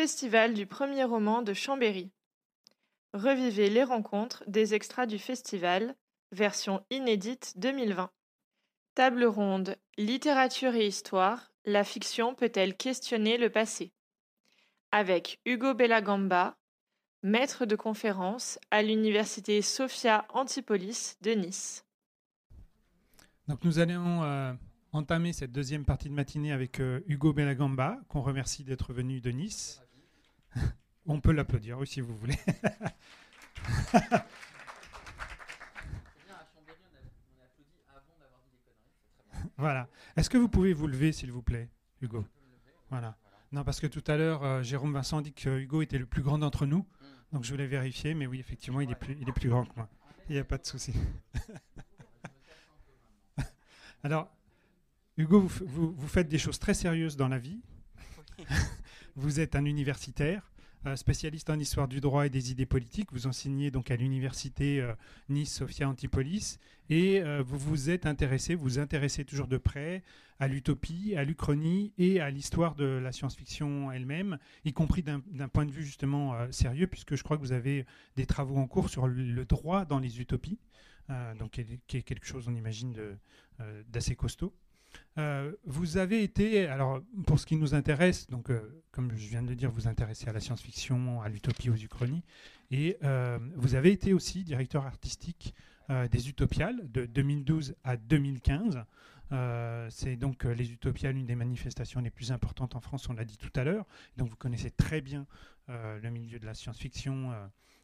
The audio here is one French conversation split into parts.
Festival du premier roman de Chambéry. Revivez les rencontres des extras du festival, version inédite 2020. Table ronde Littérature et histoire, la fiction peut-elle questionner le passé? Avec Hugo Bellagamba, maître de conférence à l'université Sophia Antipolis de Nice. Donc nous allons euh, entamer cette deuxième partie de matinée avec euh, Hugo Bellagamba, qu'on remercie d'être venu de Nice. On peut l'applaudir oui si vous voulez. voilà. Est-ce que vous pouvez vous lever, s'il vous plaît, Hugo? Voilà. Non, parce que tout à l'heure, euh, Jérôme Vincent dit que Hugo était le plus grand d'entre nous. Donc je voulais vérifier, mais oui, effectivement, il est plus, il est plus grand que moi. Il n'y a pas de souci. Alors, Hugo, vous, vous, faites des choses très sérieuses dans la vie. vous êtes un universitaire, euh, spécialiste en histoire du droit et des idées politiques. Vous enseignez donc à l'université euh, Nice Sophia Antipolis et euh, vous vous êtes intéressé, vous vous intéressez toujours de près à l'utopie, à l'Uchronie et à l'histoire de la science-fiction elle-même, y compris d'un point de vue justement sérieux, puisque je crois que vous avez des travaux en cours sur le droit dans les utopies, donc qui est, quelque chose, on imagine, d'assez costaud. Euh, vous avez été, alors pour ce qui nous intéresse, donc euh, comme je viens de le dire, vous intéressez à la science-fiction, à l'utopie, aux uchronies, et euh, vous avez été aussi directeur artistique des Utopiales de 2012 à 2015. c'est donc les Utopiales, une des manifestations les plus importantes en France, on l'a dit tout à l'heure. Donc vous connaissez très bien le milieu de la science-fiction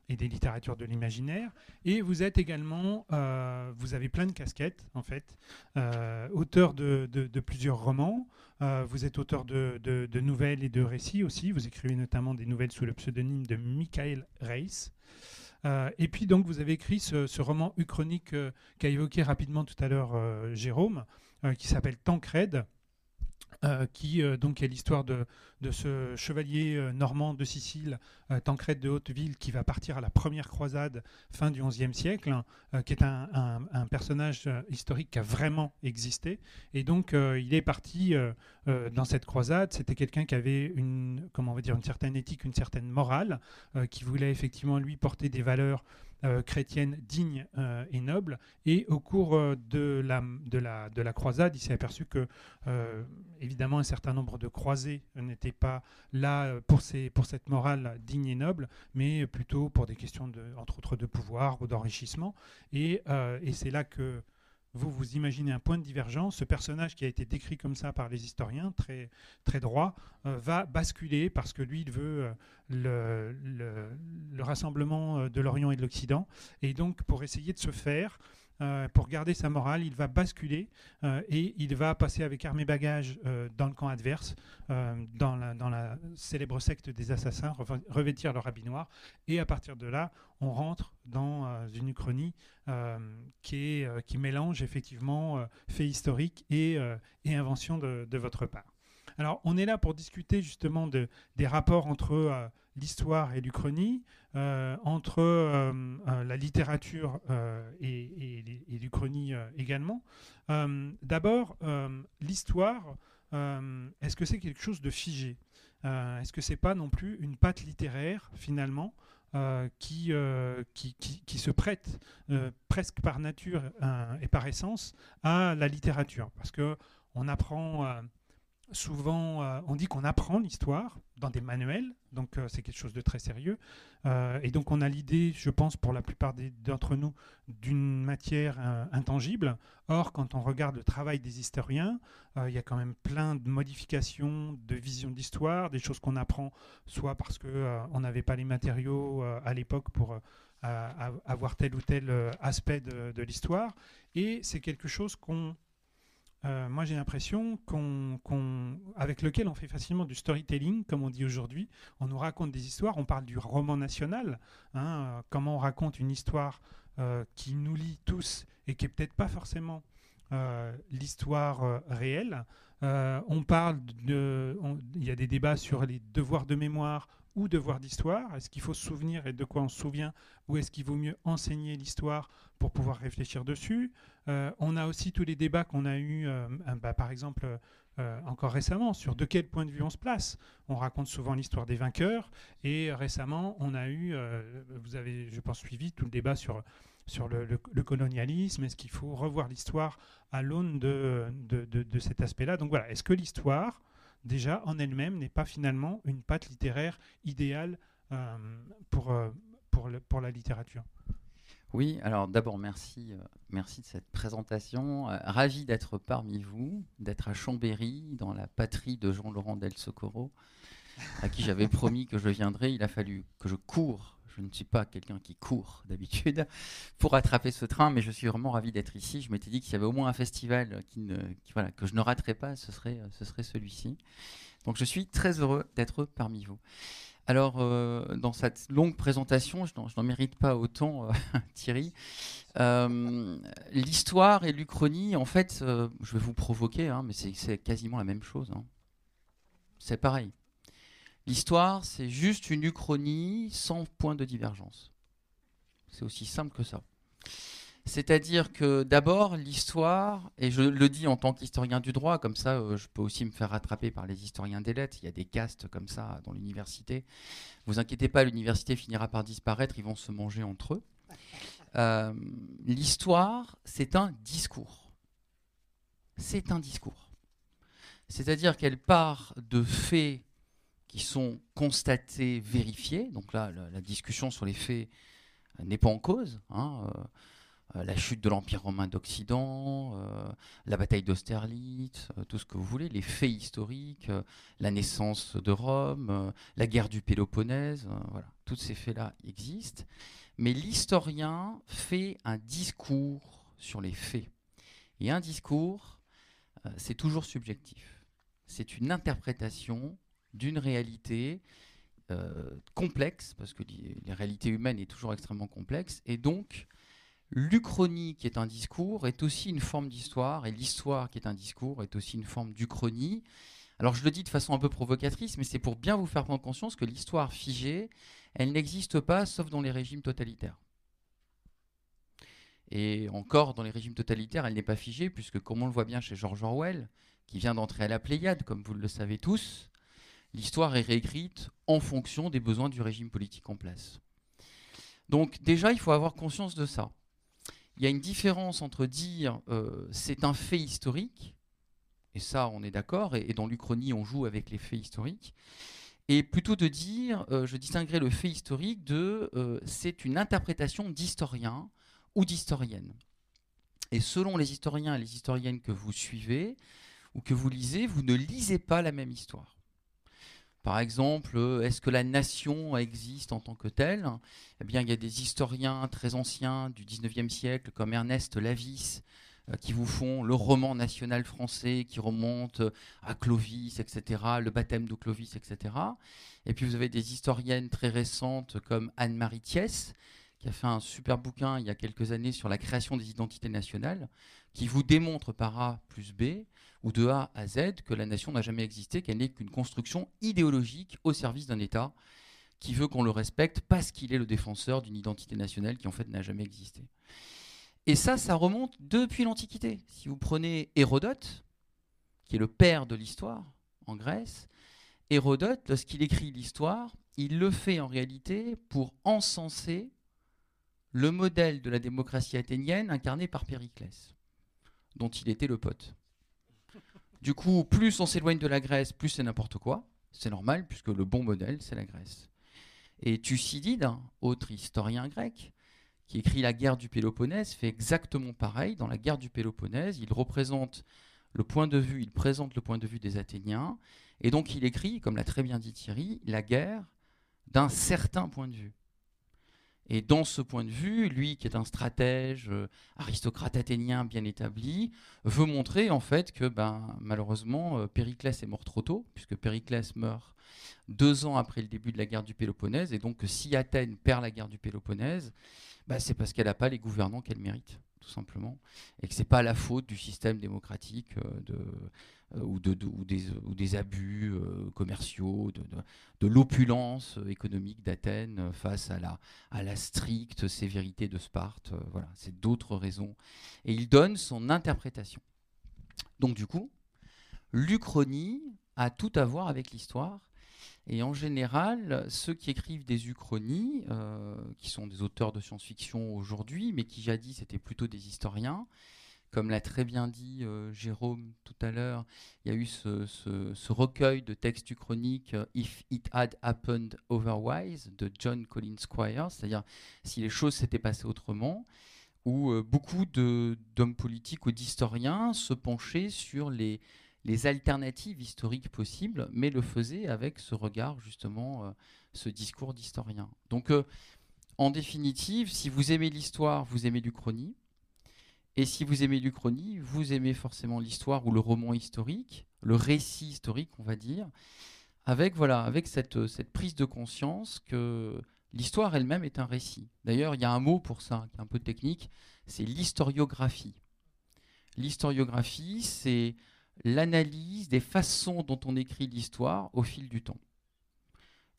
et des littératures de l'imaginaire. Et vous êtes également, euh, vous avez plein de casquettes en fait, euh, auteur de, plusieurs romans, euh, vous êtes auteur de, de, nouvelles et de récits aussi, vous écrivez notamment des nouvelles sous le pseudonyme de Michael Reis. et puis donc vous avez écrit ce, ce roman uchronique qu'a évoqué rapidement tout à l'heure Jérôme, qui s'appelle Tancred euh, qui euh, donc est l'histoire de, ce chevalier euh, normand de Sicile, Tancred de Hauteville, qui va partir à la première croisade fin du XIe siècle, hein, qui est un, un, personnage historique qui a vraiment existé. Et donc il est parti dans cette croisade. C'était quelqu'un qui avait une, comment on va dire, une certaine éthique, une certaine morale, qui voulait effectivement lui porter des valeurs chrétienne digne euh, et noble. Et au cours euh, de, la, de, la, de la croisade, il s'est aperçu que, évidemment, un certain nombre de croisés n'étaient pas là pour, ces, cette morale digne et noble, mais plutôt pour des questions, de, entre autres, de pouvoir ou d'enrichissement. Et c'est là que vous vous imaginez un point de divergence, ce personnage qui a été décrit comme ça par les historiens, très, droit, euh, va basculer parce que lui, il veut euh, le, le, rassemblement euh, de l'Orient et de l'Occident. Et donc, pour essayer de se faire, euh, pour garder sa morale, il va basculer euh, et il va passer avec armes et bagages euh, dans le camp adverse, dans la, célèbre secte des assassins, revêtir leur habit noir. Et à partir de là, on rentre dans une uchronie qui, mélange effectivement faits historiques et, inventions de, votre part. Alors, on est là pour discuter justement de, des rapports entre l'histoire et l'Uchronie, euh, entre euh, euh, la littérature et, et, l'Uchronie également. D'abord, l'histoire, est-ce que c'est quelque chose de figé? Est-ce que c'est pas non plus une patte littéraire finalement qui, qui, qui, se prête presque par nature et par essence à la littérature? Parce que on apprend souvent, euh, on dit qu'on apprend l'histoire dans des manuels, donc euh, c'est quelque chose de très sérieux. Euh, et donc on a l'idée, je pense, pour la plupart d'entre nous, d'une matière intangible. Or, quand on regarde le travail des historiens, il y a quand même plein de modifications de vision d'histoire, des choses qu'on apprend, soit parce qu'on n'avait pas les matériaux à l'époque pour avoir tel ou tel aspect de l'histoire. Et c'est quelque chose qu'on euh, moi j'ai l'impression qu'on, avec lequel on fait facilement du storytelling, comme on dit aujourd'hui. On nous raconte des histoires, on parle du roman national, hein, euh, comment on raconte une histoire euh, qui nous lie tous et qui est peut-être pas forcément l'histoire réelle. on parle de, il y a des débats sur les devoirs de mémoire ou devoirs d'histoire. Est-ce qu'il faut se souvenir et de quoi on se souvient, ou est-ce qu'il vaut mieux enseigner l'histoire pour pouvoir réfléchir dessus? Euh, on a aussi tous les débats qu'on a eus, euh, bah, par exemple, euh, encore récemment sur de quel point de vue on se place. On raconte souvent l'histoire des vainqueurs et récemment on a eu, vous avez je pense suivi tout le débat sur, sur le, colonialisme, est-ce qu'il faut revoir l'histoire à l'aune de, de, cet aspect-là? Donc voilà, est-ce que l'histoire déjà en elle-même n'est pas finalement une patte littéraire idéale pour, pour, pour la littérature? Oui, alors d'abord merci, euh, merci de cette présentation. Euh, ravi d'être parmi vous, d'être à Chambéry, dans la patrie de Jean-Laurent Del Socorro, à qui j'avais promis que je viendrais. Il a fallu que je cours. Je ne suis pas quelqu'un qui court d'habitude pour attraper ce train, mais je suis vraiment ravi d'être ici. Je m'étais dit qu'il y avait au moins un festival qui ne, voilà, que je ne raterais pas, ce serait, ce serait celui-ci. Donc je suis très heureux d'être parmi vous. Alors, euh, dans cette longue présentation, je n'en mérite pas autant, euh, Thierry. Euh, l'histoire et l'Uchronie, en fait, je vais vous provoquer, hein, mais c'est quasiment la même chose. Hein. C'est pareil. L'histoire, c'est juste une Uchronie sans point de divergence. C'est aussi simple que ça. C'est-à-dire que d'abord, l'histoire, et je le dis en tant qu'historien du droit, comme ça euh, je peux aussi me faire rattraper par les historiens des lettres, il y a des castes comme ça dans l'université. Vous inquiétez pas, l'université finira par disparaître, ils vont se manger entre eux. Euh, l'histoire, c'est un discours. C'est un discours. C'est-à-dire qu'elle part de faits qui sont constatés, vérifiés. Donc là, la, discussion sur les faits n'est pas en cause. Hein, euh, euh, la chute de l'Empire romain d'Occident, euh, la bataille d'Austerlitz, euh, tout ce que vous voulez, les faits historiques, la naissance de Rome, la guerre du Péloponnèse, voilà, tous ces faits-là existent. Mais l'historien fait un discours sur les faits. Et un discours, c'est toujours subjectif. C'est une interprétation d'une réalité complexe, parce que la réalité humaine est toujours extrêmement complexe, et donc L'Uchronie, qui est un discours, est aussi une forme d'histoire, et l'histoire, qui est un discours, est aussi une forme d'Uchronie. Alors je le dis de façon un peu provocatrice, mais c'est pour bien vous faire prendre conscience que l'histoire figée, elle n'existe pas sauf dans les régimes totalitaires. Et encore, dans les régimes totalitaires, elle n'est pas figée, puisque comme on le voit bien chez George Orwell, qui vient d'entrer à la Pléiade, comme vous le savez tous, l'histoire est réécrite en fonction des besoins du régime politique en place. Donc déjà, il faut avoir conscience de ça il y a une différence entre dire euh, c'est un fait historique, et ça on est d'accord, et, dans l'Uchronie on joue avec les faits historiques, et plutôt de dire, euh, je distinguerai le fait historique de euh, c'est une interprétation d'historien ou d'historienne. Et selon les historiens et les historiennes que vous suivez ou que vous lisez, vous ne lisez pas la même histoire. Par exemple, euh, est-ce que la nation existe en tant que telle? Eh bien, il y a des historiens très anciens du 19e siècle, comme Ernest Lavis, euh, qui vous font le roman national français qui remonte à Clovis, etc., le baptême de Clovis, etc. Et puis vous avez des historiennes très récentes comme Anne-Marie Thiès, qui a fait un super bouquin il y a quelques années sur la création des identités nationales, qui vous démontre par A plus B ou de A à Z que la nation n'a jamais existé, qu'elle n'est qu'une construction idéologique au service d'un État qui veut qu'on le respecte parce qu'il est le défenseur d'une identité nationale qui en fait n'a jamais existé. Et ça, ça remonte depuis l'Antiquité. Si vous prenez Hérodote, qui est le père de l'histoire en Grèce, Hérodote, lorsqu'il écrit l'histoire, il le fait en réalité pour encenser le modèle de la démocratie athénienne incarné par Périclès, dont il était le pote. Du coup, plus on s'éloigne de la Grèce, plus c'est n'importe quoi. C'est normal, puisque le bon modèle, c'est la Grèce. Et Thucydide, autre historien grec, qui écrit la guerre du Péloponnèse, fait exactement pareil. Dans la guerre du Péloponnèse, il représente le point de vue, il présente le point de vue des Athéniens, et donc il écrit, comme l'a très bien dit Thierry, la guerre d'un certain point de vue. Et dans ce point de vue, lui, qui est un stratège, euh, aristocrate athénien bien établi, veut montrer en fait que ben, malheureusement, euh, Périclès est mort trop tôt, puisque Périclès meurt deux ans après le début de la guerre du Péloponnèse, et donc si Athènes perd la guerre du Péloponnèse, ben, c'est parce qu'elle n'a pas les gouvernants qu'elle mérite, tout simplement, et que ce n'est pas la faute du système démocratique euh, euh, ou, de, ou, des, abus euh, commerciaux, de, l'opulence économique d'Athènes face à la, stricte sévérité de Sparte. Voilà, c'est d'autres raisons. Et il donne son interprétation. Donc du coup, l'Uchronie a tout à voir avec l'histoire. Et en général, ceux qui écrivent des uchronies, euh, qui sont des auteurs de science-fiction aujourd'hui, mais qui jadis étaient plutôt des historiens, comme l'a très bien dit euh, Jérôme tout à l'heure, il y a eu ce, recueil de textes uchroniques euh, If It Had Happened Otherwise de John Collins Squire, c'est-à-dire si les choses s'étaient passées autrement, où beaucoup d'hommes politiques ou d'historiens se penchaient sur les, les alternatives historiques possibles, mais le faisait avec ce regard, justement, euh, ce discours d'historien. Donc, euh, en définitive, si vous aimez l'histoire, vous aimez l'Uchronie. Et si vous aimez l'Uchronie, vous aimez forcément l'histoire ou le roman historique, le récit historique, on va dire, avec, voilà, avec cette, cette prise de conscience que l'histoire elle-même est un récit. D'ailleurs, il y a un mot pour ça, qui est un peu technique, c'est l'historiographie. L'historiographie, c'est l'analyse des façons dont on écrit l'histoire au fil du temps.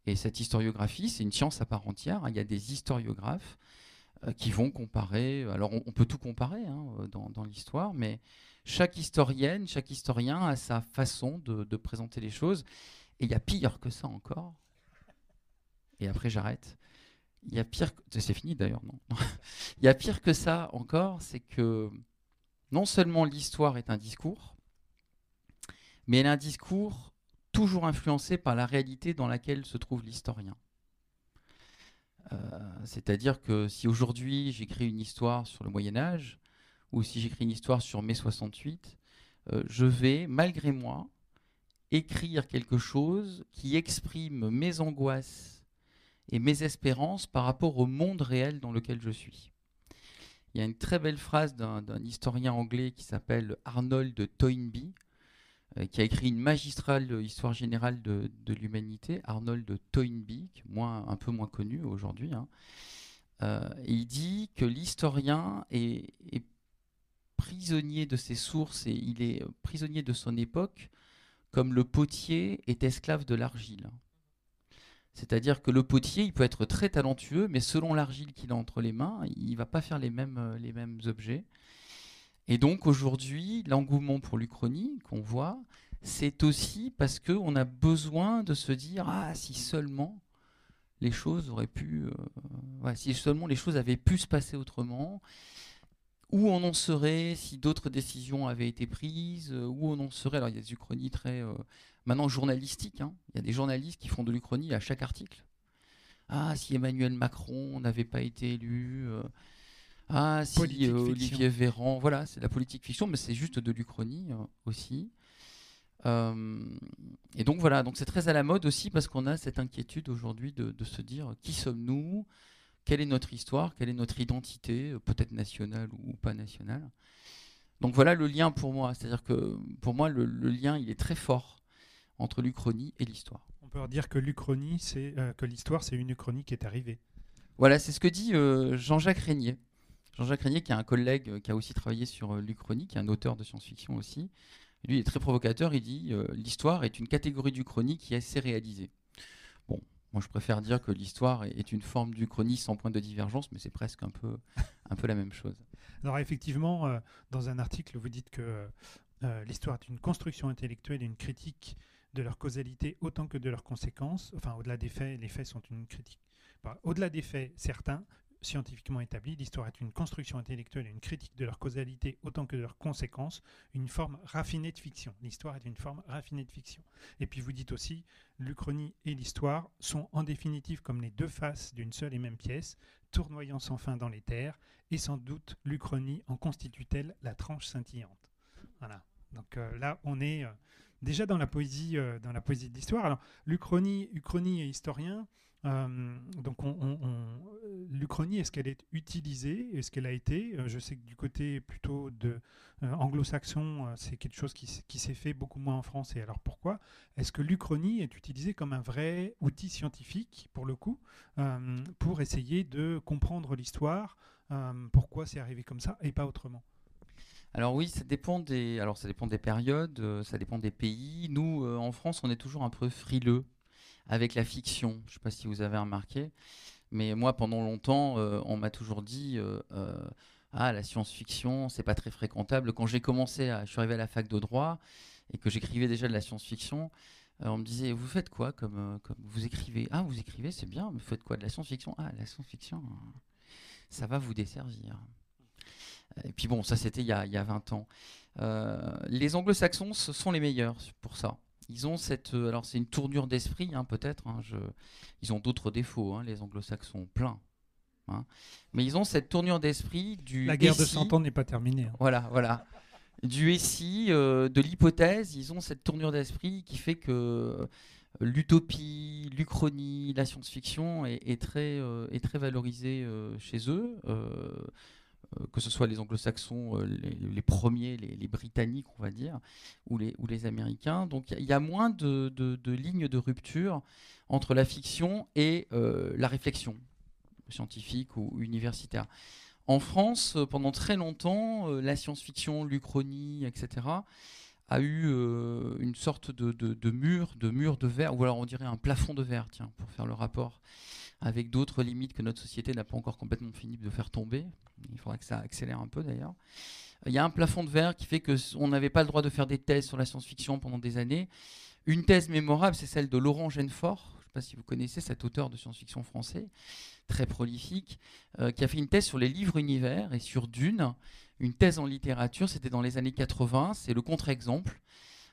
Et cette historiographie, c'est une science à part entière. Il y a des historiographes euh, qui vont comparer. Alors, on, peut tout comparer hein, dans, l'histoire, mais chaque historienne, chaque historien a sa façon de, présenter les choses. Et il y a pire que ça encore. Et après, j'arrête. Il y a pire. Que... C'est fini d'ailleurs, non Il y a pire que ça encore, c'est que non seulement l'histoire est un discours, mais elle a un discours toujours influencé par la réalité dans laquelle se trouve l'historien. Euh, c'est-à-dire que si aujourd'hui j'écris une histoire sur le Moyen Âge, ou si j'écris une histoire sur mai 68, euh, je vais, malgré moi, écrire quelque chose qui exprime mes angoisses et mes espérances par rapport au monde réel dans lequel je suis. Il y a une très belle phrase d'un historien anglais qui s'appelle Arnold Toynbee, qui a écrit une magistrale histoire générale de, l'humanité, Arnold Toynbee, moins, un peu moins connu aujourd'hui. Hein. Euh, il dit que l'historien est, prisonnier de ses sources et il est prisonnier de son époque, comme le potier est esclave de l'argile. C'est-à-dire que le potier, il peut être très talentueux, mais selon l'argile qu'il a entre les mains, il ne va pas faire les mêmes, les mêmes objets. Et donc aujourd'hui, l'engouement pour l'Uchronie qu'on voit, c'est aussi parce qu'on a besoin de se dire ah si seulement les choses auraient pu, euh, si seulement les choses avaient pu se passer autrement, où on en serait si d'autres décisions avaient été prises, euh, où on en serait. Alors il y a des uchronies très euh, maintenant journalistiques. Hein. Il y a des journalistes qui font de l'Uchronie à chaque article. Ah si Emmanuel Macron n'avait pas été élu. Ah, si, euh, Olivier Véran, voilà, c'est de la politique fiction, mais c'est juste de l'Uchronie euh, aussi. Euh, et donc voilà, donc c'est très à la mode aussi parce qu'on a cette inquiétude aujourd'hui de, se dire qui sommes-nous, quelle est notre histoire, quelle est notre identité, peut-être nationale ou pas nationale? Donc voilà le lien pour moi, c'est-à-dire que pour moi le, lien il est très fort entre l'Uchronie et l'histoire. On peut dire que l'Uchronie, c'est que l'histoire, c'est une Uchronie qui est arrivée. Voilà, c'est ce que dit Jean-Jacques Régnier. Jean-Jacques Régnier, qui est un collègue euh, qui a aussi travaillé sur euh, l'Uchronie, qui est un auteur de science-fiction aussi, lui est très provocateur, il dit euh, l'histoire est une catégorie d'Uchronie qui s'est réalisée. Bon, moi je préfère dire que l'histoire est une forme d'Uchronie sans point de divergence, mais c'est presque un peu, un peu la même chose. Alors effectivement, dans un article, vous dites que l'histoire est une construction intellectuelle une critique de leur causalité autant que de leurs conséquences. Enfin, au-delà des faits, les faits sont une critique. Au-delà des faits, certains, scientifiquement établi, l'histoire est une construction intellectuelle et une critique de leur causalité autant que de leurs conséquences, une forme raffinée de fiction. L'histoire est une forme raffinée de fiction. Et puis vous dites aussi, l'Uchronie et l'histoire sont en définitive comme les deux faces d'une seule et même pièce, tournoyant sans fin dans les terres, et sans doute l'Uchronie en constitue-t-elle la tranche scintillante. Voilà. Donc euh, là, on est euh, déjà dans la poésie, euh, dans la poésie de l'histoire. Alors, l'Uchronie, Uchronie et historien, euh, donc, on, l'Uchronie, est-ce qu'elle est utilisée? Est-ce qu'elle a été? Euh, Je sais que du côté plutôt de euh, anglo-saxon, c'est quelque chose qui, s'est fait beaucoup moins en France. Et alors pourquoi? Est-ce que l'Uchronie est utilisée comme un vrai outil scientifique, pour le coup, pour essayer de comprendre l'histoire? Pourquoi c'est arrivé comme ça et pas autrement? Alors oui, ça dépend des, alors ça dépend des périodes, ça dépend des pays. Nous, en France, on est toujours un peu frileux avec la fiction. Je ne sais pas si vous avez remarqué, mais moi, pendant longtemps, euh, on m'a toujours dit euh, euh, Ah, la science-fiction, c'est pas très fréquentable. Quand j'ai commencé, à, je suis arrivé à la fac de droit, et que j'écrivais déjà de la science-fiction, on me disait Vous faites quoi comme, Vous écrivez? Ah, vous écrivez, c'est bien, mais vous faites quoi De la science-fiction? Ah, la science-fiction, ça va vous desservir. Et puis bon, ça c'était il, y a 20 ans. les anglo-saxons, sont les meilleurs pour ça. Ils ont cette. alors c'est une tournure d'esprit, hein, peut-être. Hein, ils ont d'autres défauts, hein, les anglo-saxons, plein. Hein. Mais ils ont cette tournure d'esprit du. La guerre de 100 ans n'est pas terminée. Hein. Voilà, voilà. Du SI, euh, de l'hypothèse, ils ont cette tournure d'esprit qui fait que euh, l'utopie, l'uchronie, la science-fiction est, très, euh, est très valorisée chez eux. Que ce soit les anglo-saxons, les, premiers, les, britanniques, on va dire, ou les, américains. Donc il y, a moins de, lignes de rupture entre la fiction et la réflexion scientifique ou universitaire. En France, euh, pendant très longtemps, euh, la science-fiction, l'Uchronie, etc., a eu euh, une sorte de, de, mur, de mur de verre, ou alors on dirait un plafond de verre, tiens, pour faire le rapport avec d'autres limites que notre société n'a pas encore complètement fini de faire tomber. Il faudrait que ça accélère un peu d'ailleurs. Il y a un plafond de verre qui fait qu'on n'avait pas le droit de faire des thèses sur la science-fiction pendant des années. Une thèse mémorable, c'est celle de Laurent Genefort. Je ne sais pas si vous connaissez cet auteur de science-fiction français, très prolifique, euh, qui a fait une thèse sur les livres univers et sur Dune, une thèse en littérature, c'était dans les années 80, c'est le contre-exemple.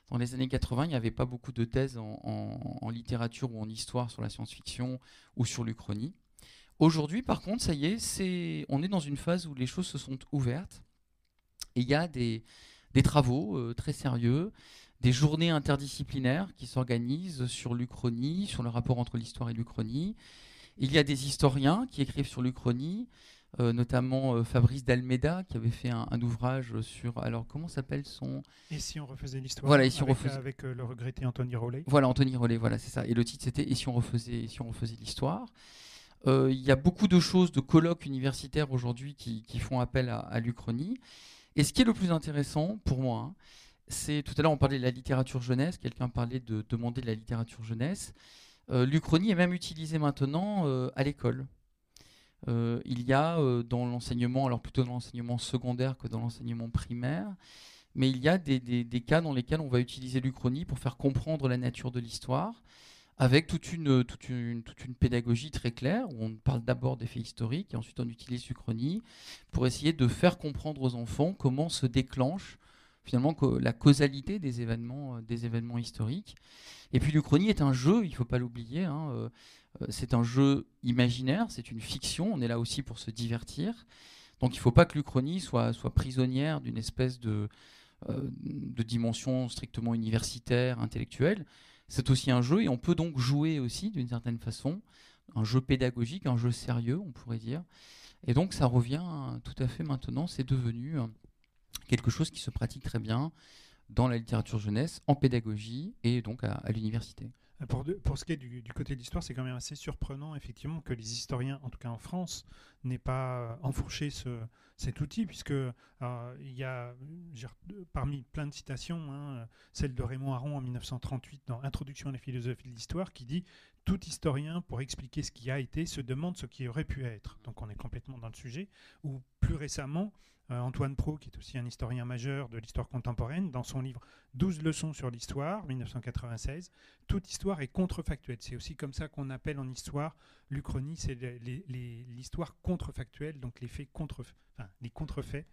Dans les années 80, il n'y avait pas beaucoup de thèses en, littérature ou en histoire sur la science-fiction ou sur l'Uchronie. Aujourd'hui, par contre, ça y est, on est dans une phase où les choses se sont ouvertes il y a des, travaux euh, très sérieux, des journées interdisciplinaires qui s'organisent sur l'Uchronie, sur le rapport entre l'histoire et l'Uchronie. Il y a des historiens qui écrivent sur l'Uchronie, euh, notamment euh, Fabrice d'Almeida qui avait fait un, ouvrage sur. Alors, comment s'appelle son. Et si on refaisait l'histoire Voilà, si avec, on refaisait. Avec euh, le regretté Anthony Rollet. Voilà, Anthony Rollet, voilà, c'est ça. Et le titre c'était Et si on refaisait, si on refaisait l'histoire Il y a beaucoup de choses, de colloques universitaires aujourd'hui qui, font appel à, l'Uchronie. Et ce qui est le plus intéressant pour moi, hein, c'est tout à l'heure on parlait de la littérature jeunesse, quelqu'un parlait de demander de la littérature jeunesse. L'Uchronie est même utilisée maintenant à l'école. Euh, il y a dans l'enseignement, alors plutôt dans l'enseignement secondaire que dans l'enseignement primaire, mais il y a des, cas dans lesquels on va utiliser l'Uchronie pour faire comprendre la nature de l'histoire, avec toute une, pédagogie très claire, où on parle d'abord des faits historiques, et ensuite on utilise l'Uchronie pour essayer de faire comprendre aux enfants comment se déclenche finalement la causalité des événements, des événements historiques. Et puis l'Uchronie est un jeu, il ne faut pas l'oublier. Hein, euh, euh, c'est un jeu imaginaire, c'est une fiction. On est là aussi pour se divertir. Donc il ne faut pas que l'Uchronie soit, prisonnière d'une espèce euh, de dimension strictement universitaire, intellectuelle. C'est aussi un jeu et on peut donc jouer aussi d'une certaine façon. Un jeu pédagogique, un jeu sérieux, on pourrait dire. Et donc ça revient tout à fait maintenant, c'est devenu quelque chose qui se pratique très bien dans la littérature jeunesse, en pédagogie et donc à, l'université. Pour, ce qui est du, côté de l'histoire, c'est quand même assez surprenant, effectivement, que les historiens, en tout cas en France, n'aient pas enfourché ce, cet outil, puisque euh, il y a, parmi plein de citations, hein, celle de Raymond Aron en 1938 dans Introduction à la philosophie de l'histoire, qui dit Tout historien, pour expliquer ce qui a été, se demande ce qui aurait pu être. Donc on est complètement dans le sujet. Ou plus récemment, euh, Antoine Pro, qui est aussi un historien majeur de l'histoire contemporaine, dans son livre 12 leçons sur l'histoire, 1996, toute histoire est contrefactuelle. C'est aussi comme ça qu'on appelle en histoire l'Uchronie, c'est l'histoire contrefactuelle, donc les faits contrefaits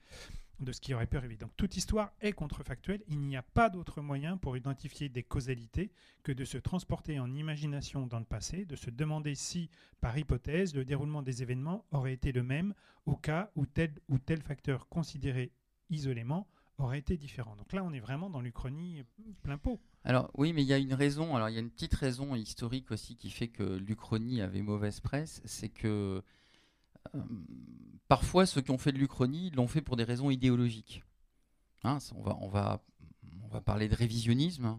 de ce qui aurait pu arriver. Donc toute histoire est contrefactuelle. Il n'y a pas d'autre moyen pour identifier des causalités que de se transporter en imagination dans le passé, de se demander si, par hypothèse, le déroulement des événements aurait été le même au cas où tel ou tel facteur considéré isolément aurait été différent. Donc là, on est vraiment dans l'Uchronie plein pot. Alors oui, mais il y a une raison. Alors il y a une petite raison historique aussi qui fait que l'Uchronie avait mauvaise presse, c'est que euh, parfois, ceux qui ont fait de l'Uchronie l'ont fait pour des raisons idéologiques. Hein, on, va, parler de révisionnisme,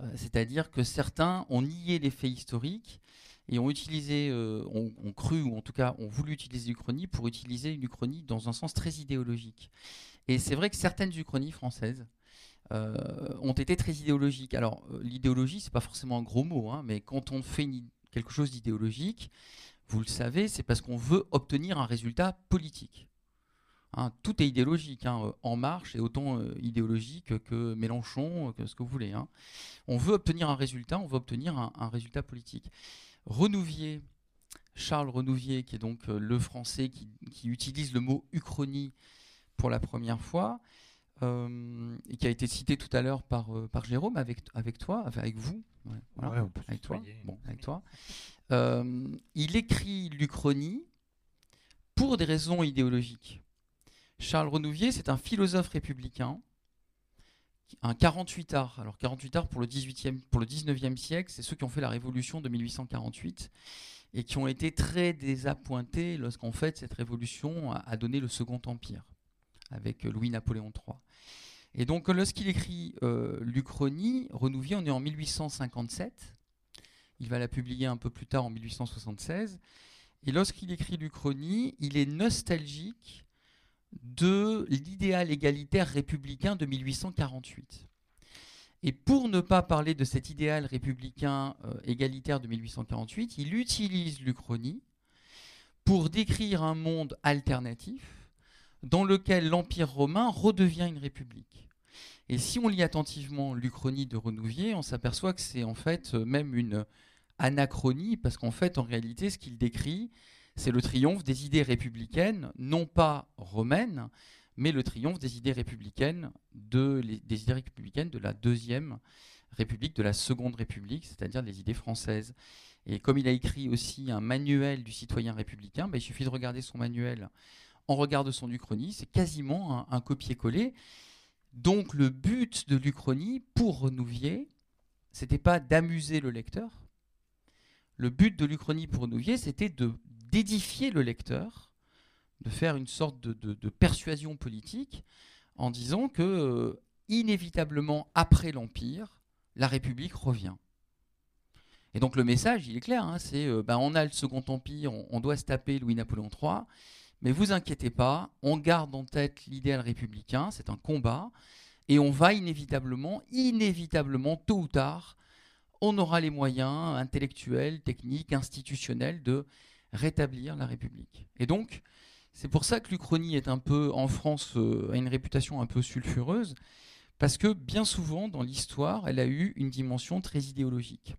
euh, c'est-à-dire que certains ont nié les faits historiques et ont utilisé, euh, ont, cru, ou en tout cas ont voulu utiliser l'Uchronie pour utiliser une dans un sens très idéologique. Et c'est vrai que certaines Uchronies françaises ont été très idéologiques. Alors, l'idéologie, c'est pas forcément un gros mot, hein, mais quand on fait quelque chose d'idéologique, vous le savez, c'est parce qu'on veut obtenir un résultat politique. Hein, tout est idéologique. Hein. En Marche est autant idéologique que Mélenchon, que ce que vous voulez. Hein. On veut obtenir un résultat, on veut obtenir un, résultat politique. Renouvier, Charles Renouvier, qui est donc le français qui, utilise le mot uchronie pour la première fois, euh, et qui a été cité tout à l'heure par, euh, par Jérôme, avec, avec toi, avec vous, avec toi. Bon, avec toi. Euh, il écrit l'Uchronie pour des raisons idéologiques. Charles Renouvier, c'est un philosophe républicain, un 48 art. Alors 48 art pour le, 18e, pour le 19e siècle, c'est ceux qui ont fait la révolution de 1848 et qui ont été très désappointés lorsqu'en fait cette révolution a donné le Second Empire avec Louis-Napoléon III. Et donc, lorsqu'il écrit euh, l'Uchronie, Renouvier, on est en 1857. Il va la publier un peu plus tard, en 1876. Et lorsqu'il écrit l'Uchronie, il est nostalgique de l'idéal égalitaire républicain de 1848. Et pour ne pas parler de cet idéal républicain euh, égalitaire de 1848, il utilise l'Uchronie pour décrire un monde alternatif dans lequel l'Empire romain redevient une république. Et si on lit attentivement l'Uchronie de Renouvier, on s'aperçoit que c'est en fait euh, même une anachronie, parce qu'en fait, en réalité, ce qu'il décrit, c'est le triomphe des idées républicaines, non pas romaines, mais le triomphe des idées républicaines de, des idées républicaines de la deuxième République, de la seconde République, c'est-à-dire des idées françaises. Et comme il a écrit aussi un manuel du citoyen républicain, ben, il suffit de regarder son manuel en regard de son uchronie, c'est quasiment un, copier-coller. Donc le but de l'Uchronie, pour Renouvier, c'était pas d'amuser le lecteur. Le but de l'Uchronie pour Renouvier, c'était d'édifier le lecteur, de faire une sorte de, persuasion politique en disant que euh, inévitablement après l'Empire, la République revient. Et donc le message, il est clair, hein, c'est euh, ben, on a le Second Empire, on, on doit se taper Louis-Napoléon III, mais vous inquiétez pas, on garde en tête l'idéal républicain, c'est un combat, et on va inévitablement, inévitablement, tôt ou tard, on aura les moyens intellectuels, techniques, institutionnels de rétablir la République. Et donc, c'est pour ça que l'Uchronie est un peu, en France, euh, a une réputation un peu sulfureuse, parce que bien souvent, dans l'histoire, elle a eu une dimension très idéologique.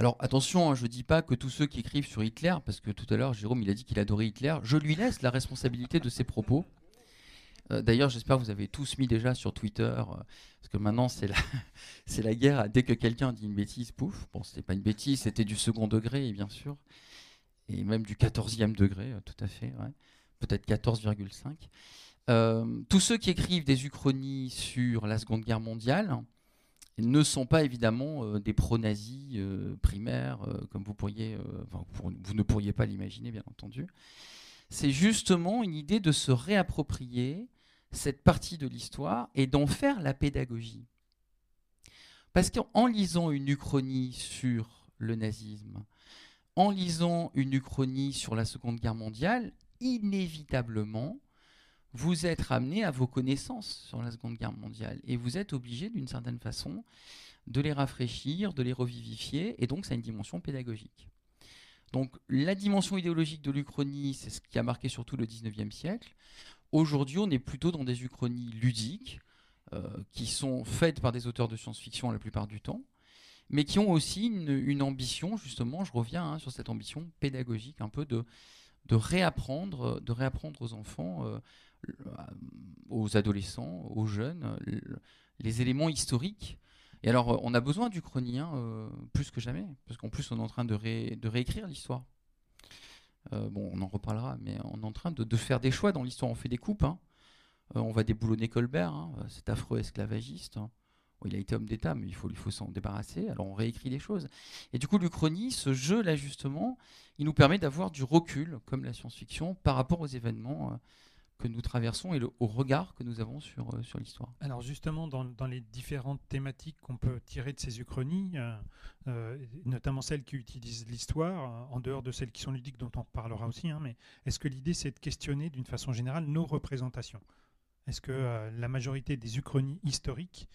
Alors attention, hein, je ne dis pas que tous ceux qui écrivent sur Hitler, parce que tout à l'heure Jérôme il a dit qu'il adorait Hitler, je lui laisse la responsabilité de ses propos. Euh, d'ailleurs, j'espère que vous avez tous mis déjà sur Twitter, euh, parce que maintenant c'est la, guerre. Dès que quelqu'un dit une bêtise, pouf. Bon, c'était pas une bêtise, c'était du second degré, bien sûr, et même du quatorzième degré, euh, tout à fait, peut-être 14,5. tous ceux qui écrivent des uchronies sur la Seconde Guerre mondiale, ne sont pas évidemment euh, des pro-nazis euh, primaires, euh, comme vous, ne pourriez pas l'imaginer, bien entendu. C'est justement une idée de se réapproprier cette partie de l'histoire et d'en faire la pédagogie. Parce qu'en lisant une uchronie sur le nazisme, en lisant une uchronie sur la Seconde Guerre mondiale, inévitablement, vous êtes ramené à vos connaissances sur la Seconde Guerre mondiale et vous êtes obligé d'une certaine façon de les rafraîchir, de les revivifier, et donc ça a une dimension pédagogique. Donc la dimension idéologique de l'Uchronie, c'est ce qui a marqué surtout le 19e siècle. Aujourd'hui, on est plutôt dans des Uchronies ludiques, euh, qui sont faites par des auteurs de science-fiction la plupart du temps, mais qui ont aussi une, ambition, justement, je reviens hein, sur cette ambition pédagogique, un peu de, de, réapprendre, de réapprendre aux enfants euh, aux adolescents, aux jeunes, les éléments historiques. Et alors, euh, on a besoin du chronien euh, plus que jamais, parce qu'en plus, on est en train de, réécrire l'histoire. bon, on en reparlera, mais on est en train de, faire des choix dans l'histoire. On fait des coupes. Hein. on va déboulonner Colbert, hein, cet affreux esclavagiste. Hein. il a été homme d'État, mais il faut, il faut s'en débarrasser. Alors on réécrit les choses. Et du coup, l'Uchronie, ce jeu-là, justement, il nous permet d'avoir du recul, comme la science-fiction, par rapport aux événements que nous traversons et au regard que nous avons sur, euh, sur l'histoire. Alors justement, dans, dans, les différentes thématiques qu'on peut tirer de ces uchronies, euh, euh, notamment celles qui utilisent l'histoire, en dehors de celles qui sont ludiques dont on parlera aussi, hein, mais est-ce que l'idée c'est de questionner d'une façon générale nos représentations? Est-ce que la majorité des uchronies historiques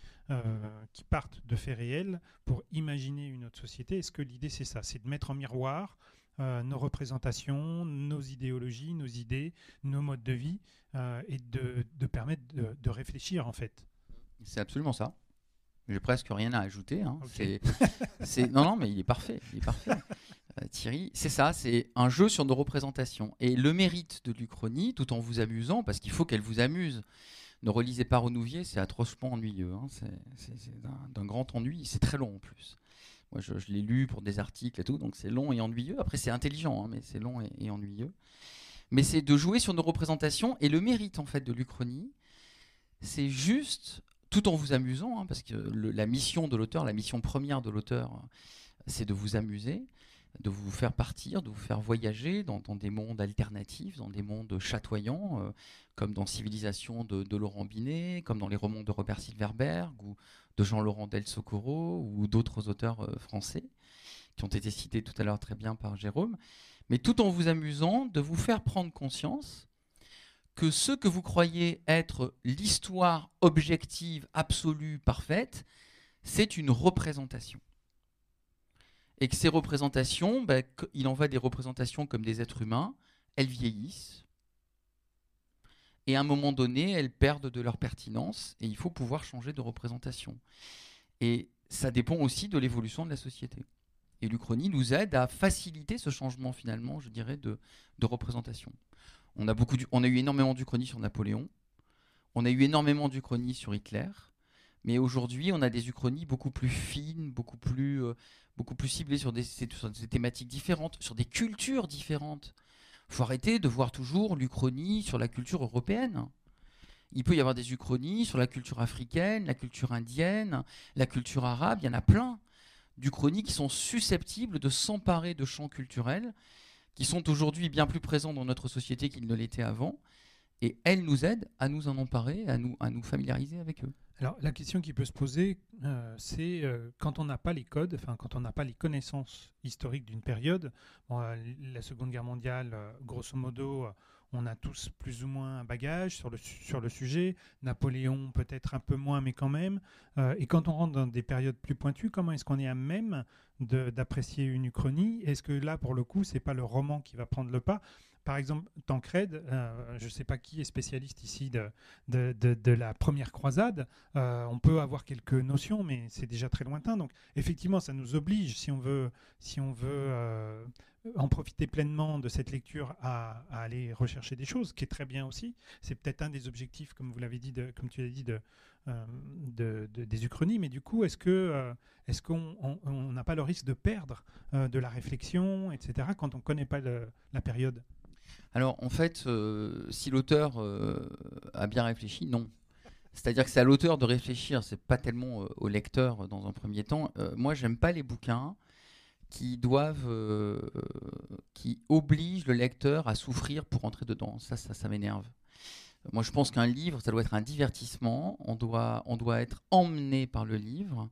qui partent de faits réels pour imaginer une autre société, est-ce que l'idée c'est ça? C'est de mettre en miroir euh, nos représentations, nos idéologies, nos idées, nos modes de vie, euh, et de, de permettre de, de, réfléchir en fait. C'est absolument ça. J'ai presque rien à ajouter. Hein. C'est, non, non, mais il est parfait. Il est parfait. Euh, Thierry, c'est ça, c'est un jeu sur nos représentations. Et le mérite de l'Uchronie, tout en vous amusant, parce qu'il faut qu'elle vous amuse. Ne relisez pas Renouvier, c'est atrocement ennuyeux. Hein. C'est, d'un, grand ennui. C'est très long en plus. Je, l'ai lu pour des articles et tout, donc c'est long et ennuyeux. Après, c'est intelligent, hein, mais c'est long et, ennuyeux. Mais c'est de jouer sur nos représentations. Et le mérite, en fait, de l'Uchronie, c'est juste, tout en vous amusant, hein, parce que la mission de l'auteur, la mission première de l'auteur, c'est de vous amuser de vous faire partir, de vous faire voyager dans, des mondes alternatifs, dans des mondes chatoyants, euh, comme dans Civilisation de, Laurent Binet, comme dans les romans de Robert Silverberg ou de Jean-Laurent Del Socorro ou d'autres auteurs euh, français qui ont été cités tout à l'heure très bien par Jérôme, mais tout en vous amusant de vous faire prendre conscience que ce que vous croyez être l'histoire objective, absolue, parfaite, c'est une représentation. Et que ces représentations, bah, il en va des représentations comme des êtres humains, elles vieillissent, et à un moment donné, elles perdent de leur pertinence, et il faut pouvoir changer de représentation. Et ça dépend aussi de l'évolution de la société. Et l'Uchronie nous aide à faciliter ce changement, finalement, je dirais, de, représentation. On a, beaucoup on a eu énormément d'Uchronie sur Napoléon, on a eu énormément d'Uchronie sur Hitler, mais aujourd'hui, on a des uchronies beaucoup plus fines, beaucoup plus, euh, beaucoup plus ciblées sur des, thématiques différentes, sur des cultures différentes. Faut arrêter de voir toujours l'Uchronie sur la culture européenne. Il peut y avoir des uchronies sur la culture africaine, la culture indienne, la culture arabe, il y en a plein d'Uchronies qui sont susceptibles de s'emparer de champs culturels qui sont aujourd'hui bien plus présents dans notre société qu'ils ne l'étaient avant. Et elles nous aident à nous en emparer, à nous, à nous familiariser avec eux. Alors la question qui peut se poser, euh, c'est euh, quand on n'a pas les codes, enfin quand on n'a pas les connaissances historiques d'une période, euh, la Seconde Guerre mondiale, grosso modo, on a tous plus ou moins un bagage sur le, sur le sujet, Napoléon peut-être un peu moins, mais quand même, et quand on rentre dans des périodes plus pointues, comment est-ce qu'on est à même d'apprécier une uchronie? Est-ce que là, pour le coup, c'est pas le roman qui va prendre le pas? Par exemple, Tancred, euh, je ne sais pas qui est spécialiste ici de, de, la première croisade, euh, on peut avoir quelques notions, mais c'est déjà très lointain. Donc, effectivement, ça nous oblige, si on veut, si on veut euh, en profiter pleinement de cette lecture, à, aller rechercher des choses, qui est très bien aussi. C'est peut-être un des objectifs, comme vous l'avez dit, de, comme tu l'as dit, de, des Uchronies. Mais du coup, est-ce est-ce qu'on n'a pas le risque de perdre de la réflexion, etc., quand on ne connaît pas la période? Alors en fait, euh, si l'auteur euh, a bien réfléchi, non. C'est-à-dire que c'est à l'auteur de réfléchir, c'est pas tellement euh, au lecteur dans un premier temps. moi, j'aime pas les bouquins qui doivent, qui obligent le lecteur à souffrir pour entrer dedans. Ça, ça, ça m'énerve. Moi, je pense qu'un livre, ça doit être un divertissement. On doit, on doit être emmené par le livre.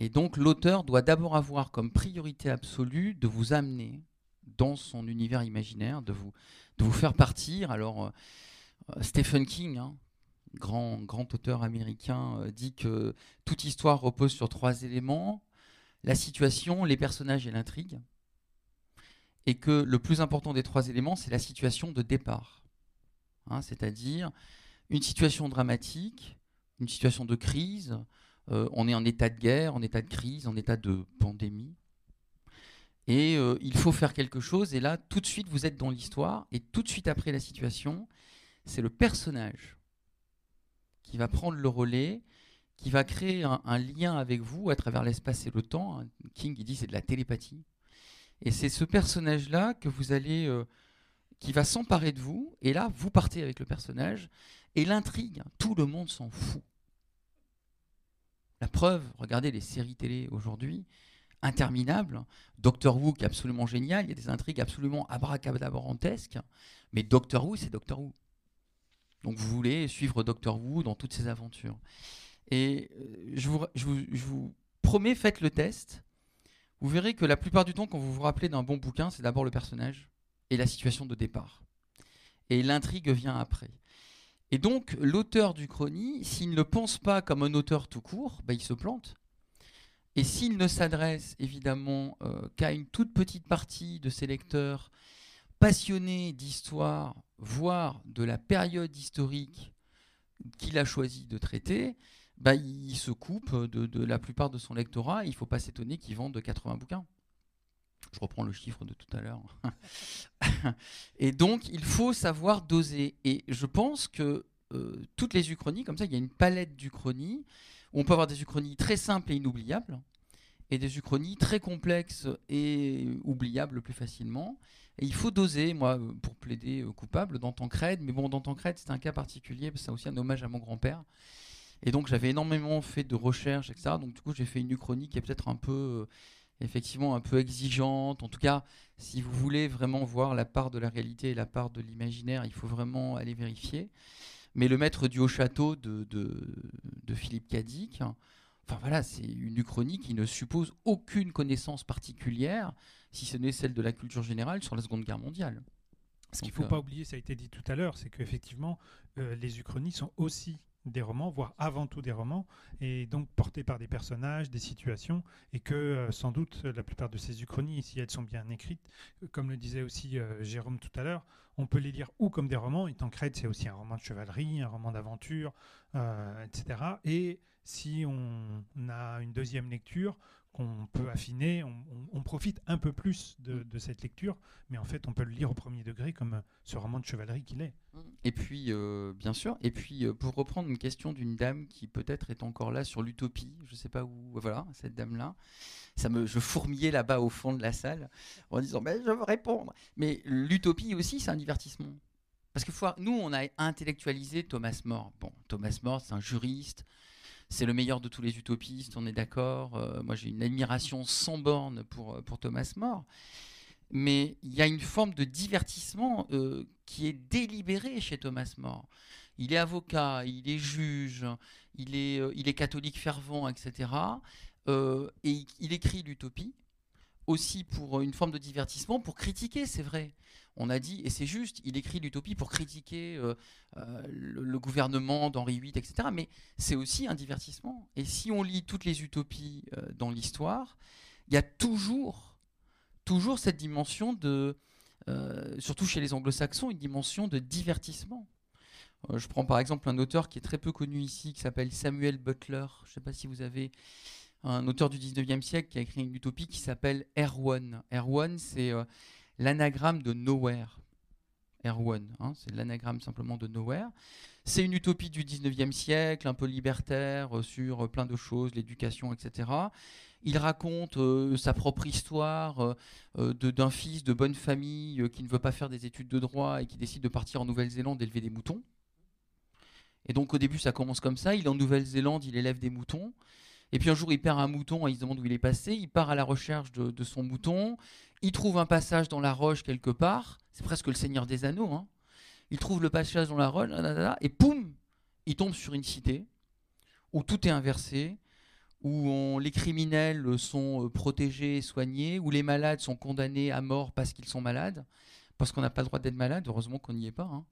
Et donc, l'auteur doit d'abord avoir comme priorité absolue de vous amener dans son univers imaginaire, de vous, de vous faire partir. Alors, euh, Stephen King, hein, grand, grand auteur américain, euh, dit que toute histoire repose sur trois éléments la situation, les personnages et l'intrigue. Et que le plus important des trois éléments, c'est la situation de départ. Hein, c'est-à-dire une situation dramatique, une situation de crise. Euh, on est en état de guerre, en état de crise, en état de pandémie. Et euh, il faut faire quelque chose. Et là, tout de suite, vous êtes dans l'histoire. Et tout de suite après la situation, c'est le personnage qui va prendre le relais, qui va créer un, lien avec vous à travers l'espace et le temps. King, il dit, c'est de la télépathie. Et c'est ce personnage-là que vous allez, euh, qui va s'emparer de vous. Et là, vous partez avec le personnage. Et l'intrigue, tout le monde s'en fout. La preuve, regardez les séries télé aujourd'hui, interminable. Doctor Who qui est absolument génial, il y a des intrigues absolument abracadabrantesques, mais Doctor Who, c'est Doctor Who. Donc vous voulez suivre Doctor Who dans toutes ses aventures. Et euh, je vous, promets, faites le test. Vous verrez que la plupart du temps, quand vous vous rappelez d'un bon bouquin, c'est d'abord le personnage et la situation de départ. Et l'intrigue vient après. Et donc, l'auteur du chrony, s'il ne le pense pas comme un auteur tout court, bah, il se plante. Et s'il ne s'adresse évidemment qu'à une toute petite partie de ses lecteurs passionnés d'histoire, voire de la période historique qu'il a choisi de traiter, bah, il se coupe de, la plupart de son lectorat. il ne faut pas s'étonner qu'il vende 80 bouquins. Je reprends le chiffre de tout à l'heure. et donc, il faut savoir doser. Et je pense que euh, toutes les uchronies, comme ça, il y a une palette d'uchronies, on peut avoir des uchronies très simples et inoubliables, et des uchronies très complexes et oubliables plus facilement. Il faut doser, moi, pour plaider coupable, dans Tancred. Mais bon, dans Tancred, c'est un cas particulier, parce que c'est aussi un hommage à mon grand-père. Et donc, j'avais énormément fait de recherches, etc. Donc, du coup, j'ai fait une uchronie qui est peut-être un peu effectivement un peu exigeante. En tout cas, si vous voulez vraiment voir la part de la réalité et la part de l'imaginaire, il faut vraiment aller vérifier. Mais le maître du haut château de, de, Philippe Cadic, enfin voilà, c'est une uchronie qui ne suppose aucune connaissance particulière, si ce n'est celle de la culture générale sur la Seconde Guerre mondiale. Ce qu'il ne faut euh, pas oublier, ça a été dit tout à l'heure, c'est qu'effectivement, euh, les uchronies sont aussi des romans, voire avant tout des romans, et donc portés par des personnages, des situations, et que euh, sans doute la plupart de ces uchronies, si elles sont bien écrites, comme le disait aussi euh, Jérôme tout à l'heure, on peut les lire ou comme des romans, et Tancred c'est aussi un roman de chevalerie, un roman d'aventure, euh, etc. Et si on a une deuxième lecture, qu'on peut affiner, on, profite un peu plus mm. de, cette lecture, mais en fait on peut le lire au premier degré comme ce roman de chevalerie qu'il est. Mm. Et puis, euh, bien sûr, et puis euh, pour reprendre une question d'une dame qui peut-être est encore là sur l'utopie, je ne sais pas où, voilà, cette dame-là, ça me, je fourmillais là-bas au fond de la salle en disant, mais je veux répondre. Mais l'utopie aussi, c'est un divertissement. Parce que nous, on a intellectualisé Thomas More. Bon, Thomas More, c'est un juriste, c'est le meilleur de tous les utopistes, on est d'accord. Euh, moi, j'ai une admiration sans borne pour, euh, pour Thomas More. Mais il y a une forme de divertissement euh, qui est délibérée chez Thomas More. Il est avocat, il est juge, il est, il est catholique fervent, etc. et il écrit l'utopie aussi pour une forme de divertissement, pour critiquer, c'est vrai on a dit, et c'est juste, il écrit l'utopie pour critiquer euh, euh, le, gouvernement d'Henri VIII, etc. Mais c'est aussi un divertissement. Et si on lit toutes les utopies euh, dans l'histoire, il y a toujours, toujours cette dimension de, surtout chez les anglo-saxons, une dimension de divertissement. je prends par exemple un auteur qui est très peu connu ici, qui s'appelle Samuel Butler. Je ne sais pas si vous avez un auteur du 19e siècle qui a écrit une utopie qui s'appelle Erwan. Erwan, c'est l'anagramme de Nowhere. Erwan, hein, c'est l'anagramme simplement de Nowhere. C'est une utopie du 19e siècle, un peu libertaire euh, sur euh, plein de choses, l'éducation, etc. Il raconte euh, sa propre histoire d'un fils de bonne famille qui ne veut pas faire des études de droit et qui décide de partir en Nouvelle-Zélande élever des moutons. Et donc au début ça commence comme ça, il est en Nouvelle-Zélande, il élève des moutons. Et puis un jour il perd un mouton et il se demande où il est passé, il part à la recherche de son mouton, il trouve un passage dans la roche quelque part. C'est presque le Seigneur des Anneaux. Hein. Il trouve le passage dans la roche, et poum, il tombe sur une cité où tout est inversé, où les criminels sont euh, protégés et soignés, où les malades sont condamnés à mort parce qu'ils sont malades, parce qu'on n'a pas le droit d'être malade. Heureusement qu'on n'y est pas. Hein.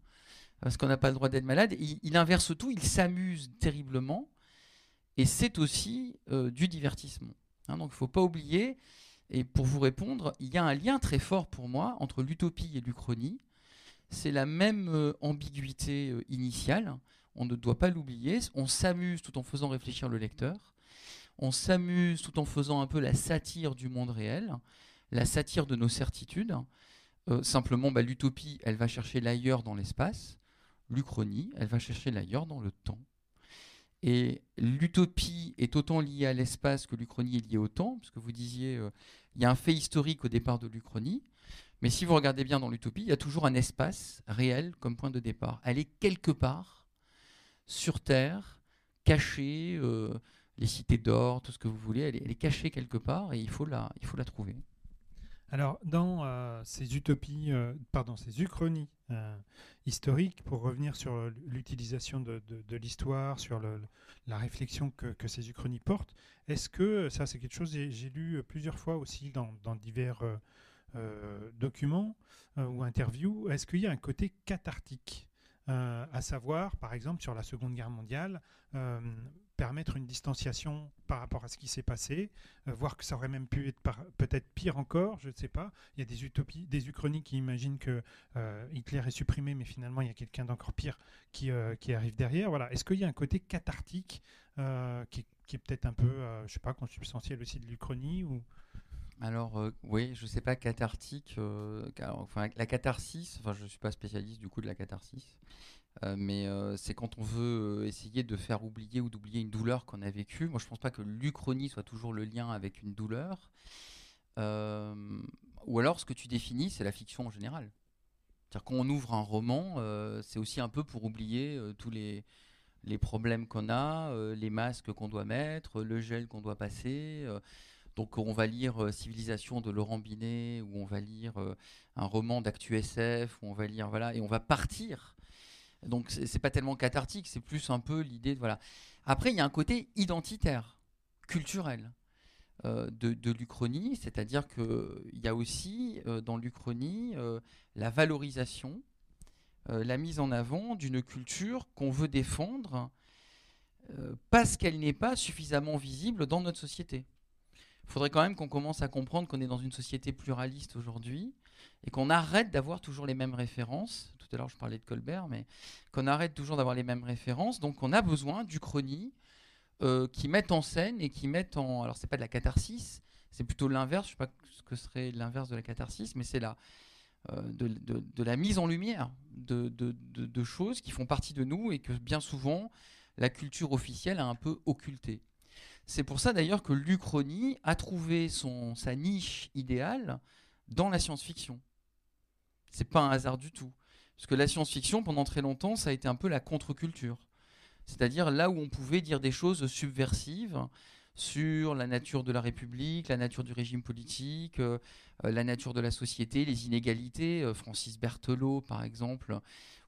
parce qu'on n'a pas le droit d'être malade. Il, inverse tout, il s'amuse terriblement. Et c'est aussi euh, du divertissement. Hein. donc il ne faut pas oublier et pour vous répondre, il y a un lien très fort pour moi entre l'utopie et l'uchronie. C'est la même euh, ambiguïté euh, initiale. On ne doit pas l'oublier. On s'amuse tout en faisant réfléchir le lecteur. On s'amuse tout en faisant un peu la satire du monde réel, la satire de nos certitudes. Simplement, bah, l'utopie, elle va chercher l'ailleurs dans l'espace. L'uchronie, elle va chercher l'ailleurs dans le temps. Et l'utopie est autant liée à l'espace que l'uchronie est liée au temps, parce que vous disiez, il y a un fait historique au départ de l'Uchronie, mais si vous regardez bien dans l'utopie, il y a toujours un espace réel comme point de départ. Elle est quelque part sur Terre, cachée, euh, les cités d'or, tout ce que vous voulez, elle est, cachée quelque part et il faut la, il faut la trouver. Alors, dans euh, ces utopies, euh, pardon, ces uchronies historiques, pour revenir sur l'utilisation de, l'histoire, sur la réflexion que, ces uchronies portent, est-ce que, ça c'est quelque chose j'ai lu plusieurs fois aussi dans, divers euh, euh, documents euh, ou interviews, est-ce qu'il y a un côté cathartique à savoir, par exemple, sur la Seconde Guerre mondiale, permettre une distanciation par rapport à ce qui s'est passé, voir que ça aurait même pu être peut-être pire encore, je ne sais pas. Il y a des utopies, des uchronies qui imaginent que Hitler est supprimé, mais finalement il y a quelqu'un d'encore pire qui, qui arrive derrière. Voilà. Est-ce qu'il y a un côté cathartique qui, est peut-être un peu, je sais pas, consubstantiel aussi de l'Uchronie ou? Alors euh, oui, je sais pas cathartique. Euh, enfin, la catharsis. Enfin, je suis pas spécialiste du coup de la catharsis, euh, mais c'est quand on veut essayer de faire oublier ou d'oublier une douleur qu'on a vécue. Moi, je pense pas que l'uchronie soit toujours le lien avec une douleur. ou alors, ce que tu définis, c'est la fiction en général. C'est-à-dire qu'on ouvre un roman, c'est aussi un peu pour oublier tous les problèmes qu'on a, les masques qu'on doit mettre, le gel qu'on doit passer. Donc on va lire euh, Civilisation de Laurent Binet, ou on va lire euh, un roman d'actu SF, ou on va lire voilà, et on va partir. Donc c'est pas tellement cathartique, c'est plus un peu l'idée de voilà. Après il y a un côté identitaire, culturel. Euh, de, de l'Uchronie, c'est-à-dire qu'il y a aussi dans l'Uchronie la valorisation, la mise en avant d'une culture qu'on veut défendre parce qu'elle n'est pas suffisamment visible dans notre société il faudrait quand même qu'on commence à comprendre qu'on est dans une société pluraliste aujourd'hui et qu'on arrête d'avoir toujours les mêmes références. Tout à l'heure, je parlais de Colbert, mais qu'on arrête toujours d'avoir les mêmes références. Donc, on a besoin du chrony euh, qui mettent en scène et qui mettent en. Alors, c'est pas de la catharsis, c'est plutôt l'inverse. Je sais pas ce que serait l'inverse de la catharsis, mais c'est la. Euh, de, la mise en lumière de, choses qui font partie de nous et que bien souvent la culture officielle a un peu occulté. C'est pour ça d'ailleurs que l'Uchronie a trouvé sa niche idéale dans la science-fiction. C'est pas un hasard du tout. Parce que la science-fiction, pendant très longtemps, ça a été un peu la contre-culture. C'est-à-dire là où on pouvait dire des choses subversives sur la nature de la République, la nature du régime politique, euh, euh, la nature de la société, les inégalités. Euh, Francis Berthelot, par exemple,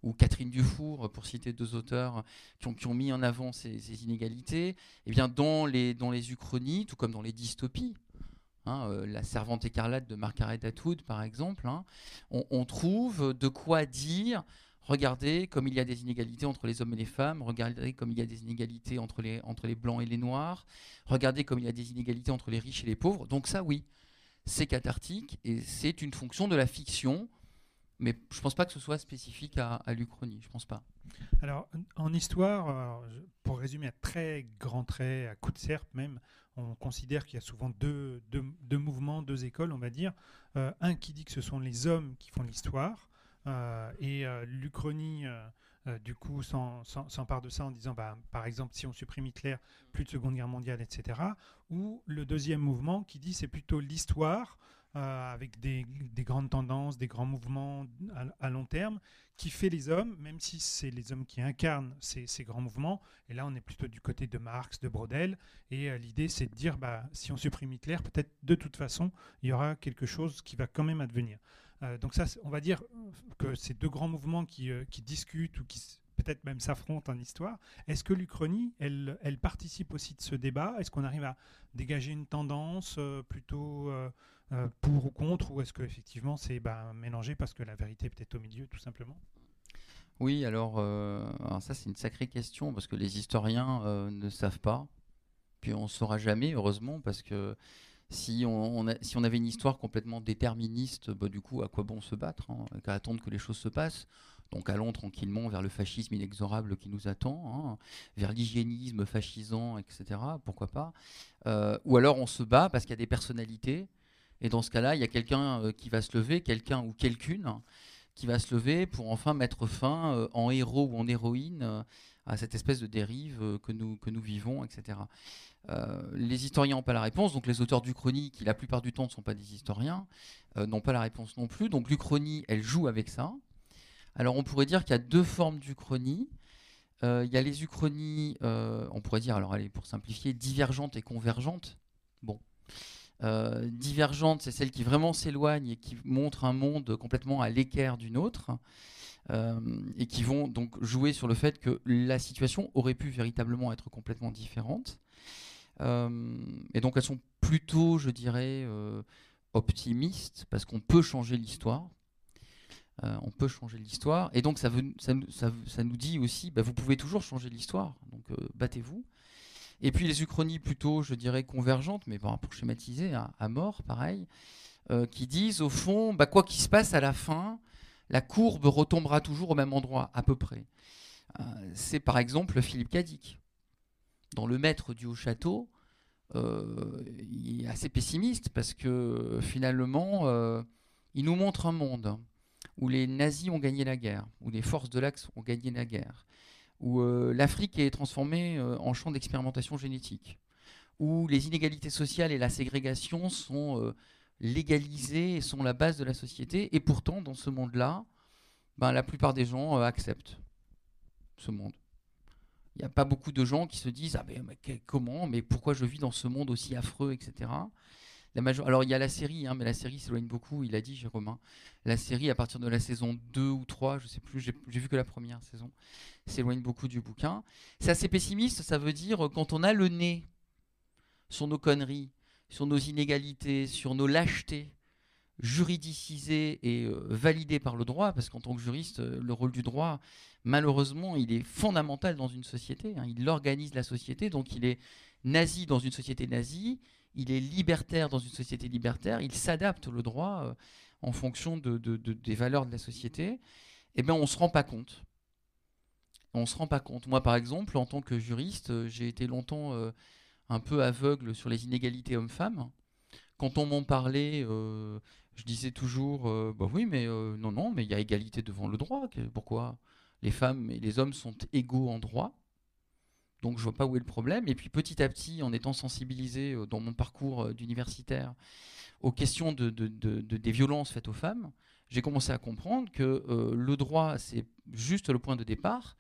ou Catherine Dufour, pour citer deux auteurs qui ont, mis en avant ces, inégalités, eh bien dans les uchronies, tout comme dans les dystopies, hein, euh, la servante écarlate de Margaret Atwood, par exemple, hein, on, trouve de quoi dire regardez comme il y a des inégalités entre les hommes et les femmes, regardez comme il y a des inégalités entre les, entre les blancs et les noirs, regardez comme il y a des inégalités entre les riches et les pauvres. Donc ça, oui, c'est cathartique et c'est une fonction de la fiction mais je ne pense pas que ce soit spécifique à, l'Uchronie, je pense pas. Alors, en histoire, pour résumer à très grands traits, à coup de serpe même, on considère qu'il y a souvent deux, deux, mouvements, deux écoles, on va dire. Euh, un qui dit que ce sont les hommes qui font l'histoire, euh, et euh, l'Uchronie, du coup, s'empare de ça en disant, bah, par exemple, si on supprime Hitler, plus de Seconde Guerre mondiale, etc. Ou le deuxième mouvement qui dit c'est plutôt l'histoire, euh, avec des, grandes tendances, des grands mouvements à, long terme, qui fait les hommes, même si c'est les hommes qui incarnent ces, grands mouvements. Et là, on est plutôt du côté de Marx, de Brodel. Et euh, l'idée, c'est de dire, bah, si on supprime Hitler, peut-être de toute façon, il y aura quelque chose qui va quand même advenir. Euh, donc ça, on va dire que ces deux grands mouvements qui, qui discutent ou qui peut-être même s'affrontent en histoire. Est-ce que l'Uchronie, elle, elle, participe aussi de ce débat? Est-ce qu'on arrive à dégager une tendance plutôt euh, pour ou contre, ou est-ce qu'effectivement c'est bah, mélangé parce que la vérité est peut-être au milieu, tout simplement? Oui, alors, euh, ça c'est une sacrée question, parce que les historiens euh, ne savent pas, puis on ne saura jamais, heureusement, parce que si on, si on avait une histoire complètement déterministe, bah, du coup, à quoi bon se battre hein, Qu'à attendre que les choses se passent? Donc allons tranquillement vers le fascisme inexorable qui nous attend, hein, vers l'hygiénisme fascisant, etc. Pourquoi pas? Ou alors on se bat parce qu'il y a des personnalités et dans ce cas-là, il y a quelqu'un euh, qui va se lever, quelqu'un ou quelqu'une qui va se lever pour enfin mettre fin euh, en héros ou en héroïne euh, à cette espèce de dérive que nous, que nous vivons, etc. les historiens n'ont pas la réponse, donc les auteurs d'Uchronie, qui la plupart du temps ne sont pas des historiens, n'ont pas la réponse non plus. Donc l'Uchronie, elle joue avec ça. Alors on pourrait dire qu'il y a deux formes d'Uchronie. Il y a les Uchronies, on pourrait dire, alors allez, pour simplifier, divergentes et convergentes. Bon, euh, divergente, c'est celle qui vraiment s'éloigne et qui montre un monde complètement à l'équerre d'une autre, euh, et qui vont donc jouer sur le fait que la situation aurait pu véritablement être complètement différente. Euh, et donc elles sont plutôt, je dirais, optimistes, parce qu'on peut changer l'histoire. on peut changer l'histoire. Et donc ça nous dit aussi, bah, vous pouvez toujours changer l'histoire, donc battez-vous. Et puis les uchronies plutôt, je dirais, convergentes, mais bon, pour schématiser, à, mort, pareil, euh, qui disent au fond, bah, quoi qu'il se passe à la fin, la courbe retombera toujours au même endroit, à peu près. Euh, c'est par exemple Philippe Cadic. Dans Le Maître du Haut-Château, euh, il est assez pessimiste parce que finalement, il nous montre un monde où les nazis ont gagné la guerre, où les forces de l'Axe ont gagné la guerre, où euh, l'Afrique est transformée euh, en champ d'expérimentation génétique, où les inégalités sociales et la ségrégation sont euh, légalisées et sont la base de la société. Et pourtant, dans ce monde-là, ben, la plupart des gens acceptent ce monde. Il n'y a pas beaucoup de gens qui se disent ah ben, comment, mais pourquoi je vis dans ce monde aussi affreux, etc. Alors il y a la série, hein, mais la série s'éloigne beaucoup, il a dit Jérôme. Hein. La série, à partir de la saison 2 ou 3, je sais plus, j'ai vu que la première saison, s'éloigne beaucoup du bouquin. C'est assez pessimiste, ça veut dire euh, quand on a le nez sur nos conneries, sur nos inégalités, sur nos lâchetés, juridicisées et euh, validées par le droit, parce qu'en tant que juriste, euh, le rôle du droit, malheureusement, il est fondamental dans une société. Hein. il organise la société, donc il est nazi dans une société nazie il est libertaire dans une société libertaire, il s'adapte le droit euh, en fonction de, des valeurs de la société, eh bien on ne se rend pas compte. On se rend pas compte. Moi, par exemple, en tant que juriste, euh, j'ai été longtemps euh, un peu aveugle sur les inégalités hommes-femmes. Quand on m'en parlait, je disais toujours, bah oui, mais non, non, mais il y a égalité devant le droit. Pourquoi? Les femmes et les hommes sont égaux en droit donc je vois pas où est le problème. Et puis petit à petit, en étant sensibilisé euh, dans mon parcours euh, d'universitaire aux questions de, des violences faites aux femmes, j'ai commencé à comprendre que euh, le droit, c'est juste le point de départ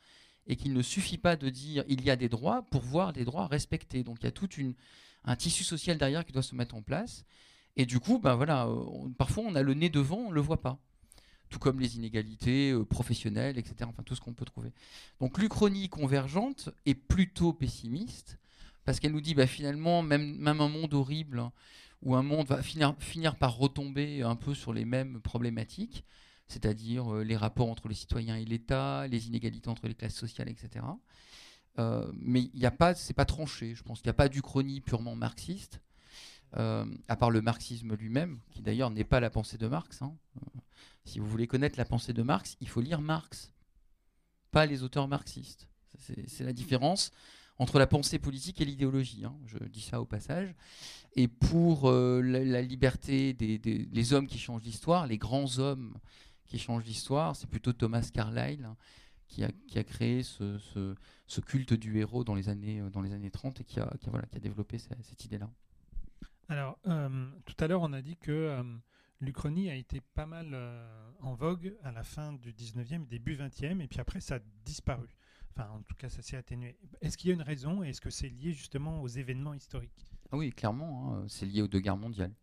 et qu'il ne suffit pas de dire il y a des droits pour voir les droits respectés. Donc il y a tout un tissu social derrière qui doit se mettre en place. Et du coup, ben voilà, parfois on a le nez devant, on ne le voit pas tout comme les inégalités euh, professionnelles, etc. Enfin, tout ce qu'on peut trouver. Donc l'Uchronie convergente est plutôt pessimiste, parce qu'elle nous dit bah, finalement, même, même un monde horrible, hein, où un monde va finir, par retomber un peu sur les mêmes problématiques, c'est-à-dire euh, les rapports entre les citoyens et l'État, les inégalités entre les classes sociales, etc. Euh, mais il n'y a pas, pas tranché. Je pense qu'il n'y a pas d'Uchronie purement marxiste. À part le marxisme lui-même, qui d'ailleurs n'est pas la pensée de Marx. Hein. Si vous voulez connaître la pensée de Marx, il faut lire Marx, pas les auteurs marxistes. C'est la différence entre la pensée politique et l'idéologie. Hein. Je dis ça au passage. Et pour euh, la, liberté des, hommes qui changent l'histoire, les grands hommes qui changent l'histoire, c'est plutôt Thomas Carlyle hein, qui, a, créé ce, culte du héros dans les années, euh, dans les années 30 et qui a, voilà, qui a développé cette, idée-là. Alors, euh, tout à l'heure, on a dit que L'Uchronie a été pas mal euh, en vogue à la fin du 19e, début 20e, et puis après ça a disparu. Enfin, en tout cas, ça s'est atténué. Est-ce qu'il y a une raison et est-ce que c'est lié justement aux événements historiques? Ah Oui, clairement, hein, c'est lié aux deux guerres mondiales.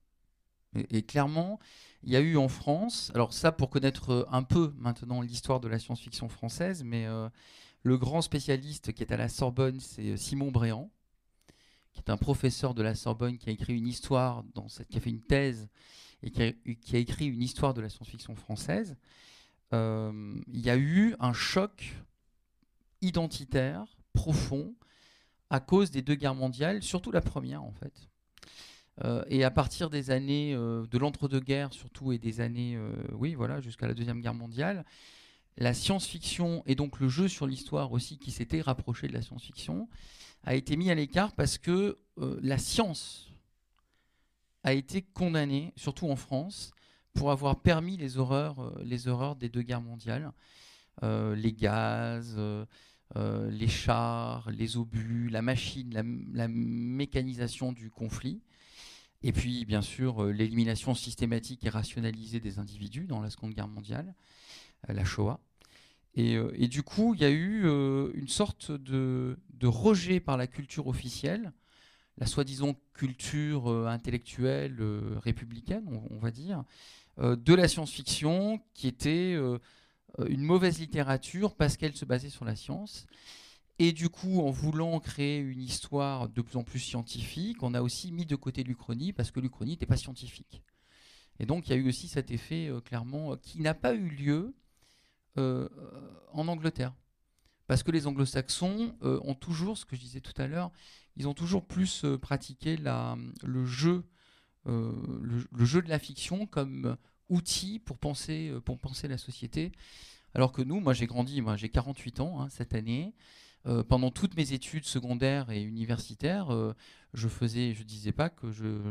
Et, clairement, il y a eu en France, alors ça pour connaître euh, un peu maintenant l'histoire de la science-fiction française, mais euh, le grand spécialiste qui est à la Sorbonne, c'est Simon Bréant, qui est un professeur de la Sorbonne qui a écrit une histoire, dans cette, qui a fait une thèse et qui a, écrit une histoire de la science-fiction française, euh, il y a eu un choc identitaire profond à cause des deux guerres mondiales, surtout la première en fait. Euh, et à partir des années euh, de l'entre-deux-guerres surtout et des années, oui voilà, jusqu'à la deuxième guerre mondiale, la science-fiction et donc le jeu sur l'histoire aussi qui s'était rapproché de la science-fiction a été mis à l'écart parce que la science a été condamné, surtout en France, pour avoir permis les horreurs, euh, des deux guerres mondiales. Euh, les gaz, euh, les chars, les obus, la machine, la, mécanisation du conflit. Et puis, bien sûr, l'élimination systématique et rationalisée des individus dans la Seconde Guerre mondiale, la Shoah. Et, du coup, il y a eu une sorte de, rejet par la culture officielle la soi-disant culture euh, intellectuelle euh, républicaine, on, va dire, euh, de la science-fiction qui était une mauvaise littérature parce qu'elle se basait sur la science. Et du coup, en voulant créer une histoire de plus en plus scientifique, on a aussi mis de côté l'Uchronie parce que l'Uchronie n'était pas scientifique. Et donc, il y a eu aussi cet effet, clairement, qui n'a pas eu lieu en Angleterre. Parce que les anglo-saxons ont toujours, ce que je disais tout à l'heure, ils ont toujours plus pratiqué la, le jeu, le, jeu de la fiction comme outil pour penser, pour penser la société. Alors que nous, moi j'ai grandi, moi j'ai 48 ans hein, cette année. pendant toutes mes études secondaires et universitaires, je faisais, je disais pas que je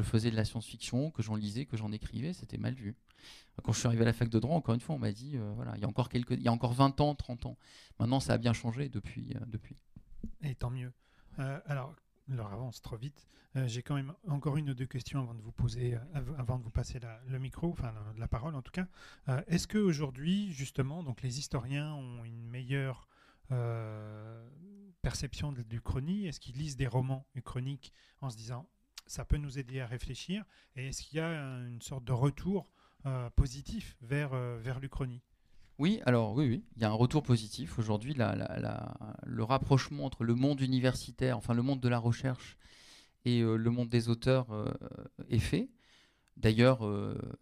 faisais de la science-fiction, que j'en lisais, que j'en écrivais, c'était mal vu. Quand je suis arrivé à la fac de droit, encore une fois, on m'a dit, euh, voilà, il y, a encore quelques, il y a encore 20 ans, 30 ans. Maintenant, ça a bien changé depuis. Euh. Et tant mieux. Euh, alors, l'heure avance trop vite. J'ai quand même encore une ou deux questions avant de vous poser, avant de vous passer le micro, enfin la, parole en tout cas. Est-ce qu'aujourd'hui, justement, donc les historiens ont une meilleure perception du chronique? Est-ce qu'ils lisent des romans uchroniques en se disant ça peut nous aider à réfléchir Et est-ce qu'il y a une sorte de retour euh, positif vers, euh, vers l'Uchronie? Oui, alors oui, oui, il y a un retour positif. Aujourd'hui, le rapprochement entre le monde universitaire, enfin le monde de la recherche et euh, le monde des auteurs est fait. D'ailleurs,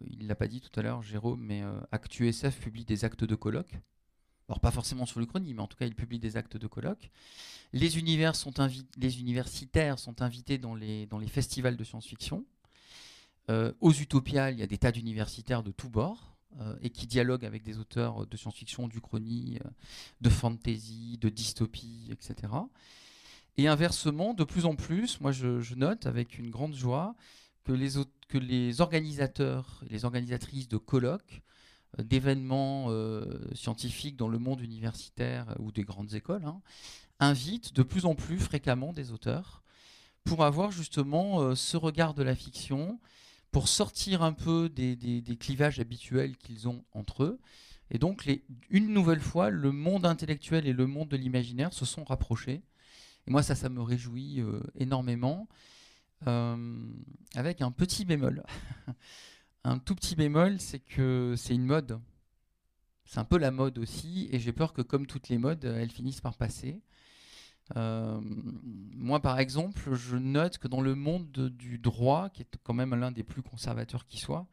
il ne l'a pas dit tout à l'heure, Jérôme, mais ActuSF publie des actes de colloque. Alors pas forcément sur l'Uchronie, mais en tout cas, il publie des actes de colloque. Les, univers sont les universitaires sont invités dans les, dans les festivals de science-fiction. Euh, aux Utopiales, il y a des tas d'universitaires de tous bords euh, et qui dialoguent avec des auteurs de science-fiction, d'Uchronie, euh, de fantasy, de dystopie, etc. Et inversement, de plus en plus, moi je, note avec une grande joie que les, que les organisateurs et les organisatrices de colloques, d'événements scientifiques dans le monde universitaire ou des grandes écoles, hein, invitent de plus en plus fréquemment des auteurs pour avoir justement ce regard de la fiction pour sortir un peu des, clivages habituels qu'ils ont entre eux. Et donc, une nouvelle fois, le monde intellectuel et le monde de l'imaginaire se sont rapprochés. Et moi, ça, ça me réjouit euh, énormément. Euh, avec un petit bémol. un tout petit bémol, c'est que c'est une mode. C'est un peu la mode aussi. Et j'ai peur que, comme toutes les modes, elles finissent par passer. Euh, moi, par exemple, je note que dans le monde du droit, qui est quand même l'un des plus conservateurs qui soit,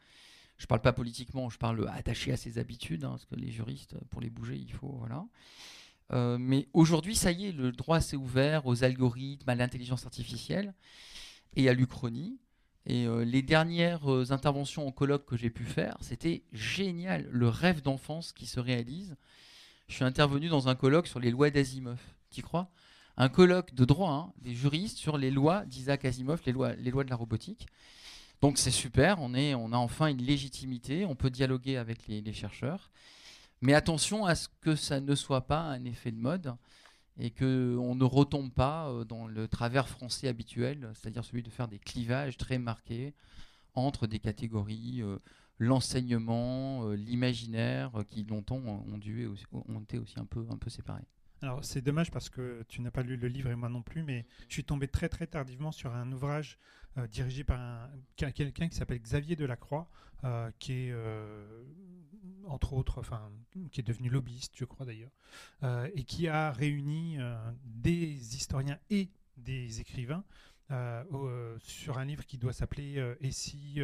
je ne parle pas politiquement, je parle attaché à ses habitudes, hein, parce que les juristes, pour les bouger, il faut. Voilà. Euh, mais aujourd'hui, ça y est, le droit s'est ouvert aux algorithmes, à l'intelligence artificielle et à l'Uchronie. Et euh, les dernières interventions en colloque que j'ai pu faire, c'était génial, le rêve d'enfance qui se réalise. Je suis intervenu dans un colloque sur les lois d'Asimov. Tu crois? Un colloque de droit hein, des juristes sur les lois d'Isaac Asimov, les lois, les lois de la robotique. Donc c'est super, on, est, on a enfin une légitimité, on peut dialoguer avec les, chercheurs. Mais attention à ce que ça ne soit pas un effet de mode et qu'on ne retombe pas euh, dans le travers français habituel, c'est-à-dire celui de faire des clivages très marqués entre des catégories, euh, l'enseignement, euh, l'imaginaire, qui longtemps ont, dû, ont été aussi un peu, un peu séparés. Alors c'est dommage parce que tu n'as pas lu le livre et moi non plus, mais je suis tombé très très tardivement sur un ouvrage euh, dirigé par un, quelqu'un qui s'appelle Xavier Delacroix, euh, qui est euh, entre autres, enfin, qui est devenu lobbyiste, je crois d'ailleurs, et qui a réuni des historiens et des écrivains sur un livre qui doit s'appeler Et si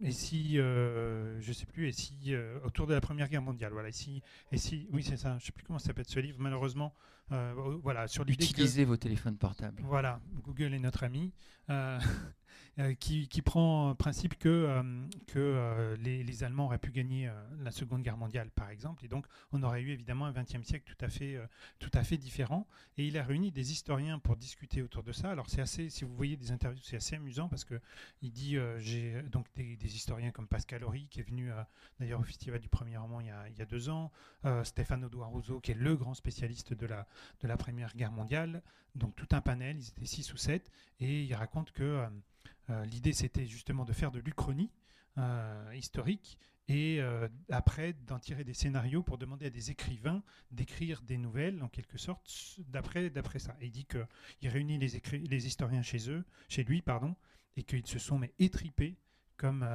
et si, je sais plus, et si, autour de la Première Guerre mondiale, voilà, ici, et si, oui, c'est ça, je sais plus comment s'appelle ce livre, malheureusement, euh, voilà, sur Utilisez vos téléphones portables. Voilà, Google est notre ami. Euh, euh, qui, prend principe que, euh, que les, Allemands auraient pu gagner la Seconde Guerre mondiale, par exemple, et donc on aurait eu évidemment un XXe siècle tout à fait, différent. Et il a réuni des historiens pour discuter autour de ça. Alors c'est assez, si vous voyez des interviews, c'est assez amusant parce que il dit, j'ai donc des, historiens comme Pascal Horry qui est venu d'ailleurs au Festival du Premier Roman il y a, deux ans, Stéphane Audouin Rousseau qui est le grand spécialiste de la, de la Première Guerre mondiale, donc tout un panel, ils étaient six ou sept, et il raconte que euh, euh, l'idée c'était justement de faire de l'Uchronie euh, historique et après d'en tirer des scénarios pour demander à des écrivains d'écrire des nouvelles en quelque sorte d'après ça. Il dit qu'il réunit les, les historiens chez eux, chez lui pardon, et qu'ils se sont mais étripés comme,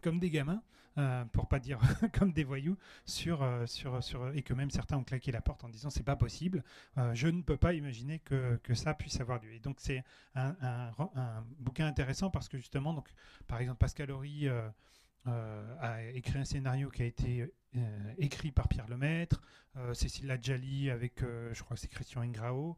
comme des gamins euh, pour pas dire comme des voyous, sur, euh, sur, sur, et que même certains ont claqué la porte en disant c'est pas possible, euh, je ne peux pas imaginer que, que, ça puisse avoir lieu. Et donc c'est un, un, bouquin intéressant parce que justement, donc, par exemple, Pascal Horry a écrit un scénario qui a été écrit par Pierre Lemaître, Cécile Ladjali avec, je crois que c'est Christian Ingrao.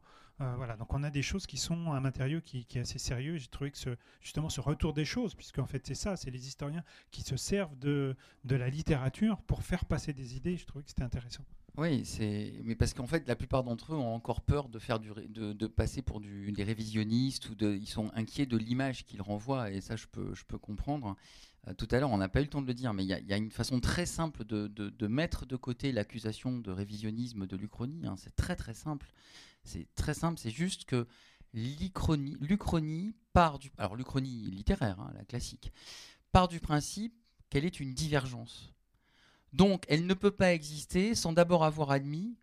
Voilà, donc on a des choses qui sont un matériau qui, qui est assez sérieux. J'ai trouvé que ce, justement ce retour des choses, puisque en fait c'est ça, c'est les historiens qui se servent de, de la littérature pour faire passer des idées. Je trouvais que c'était intéressant. Oui, c'est mais parce qu'en fait, la plupart d'entre eux ont encore peur de faire du de, de passer pour des révisionnistes ou de, ils sont inquiets de l'image qu'ils renvoient et ça, je peux je peux comprendre. Euh, tout à l'heure, on n'a pas eu le temps de le dire, mais il y, y, a une façon très simple de, de mettre de côté l'accusation de révisionnisme de l'Uchronie. Hein. C'est très très simple. C'est très simple. C'est juste que l'Uchronie part du littéraire, hein, la classique, part du principe qu'elle est une divergence donc, elle ne peut pas exister sans d'abord avoir admis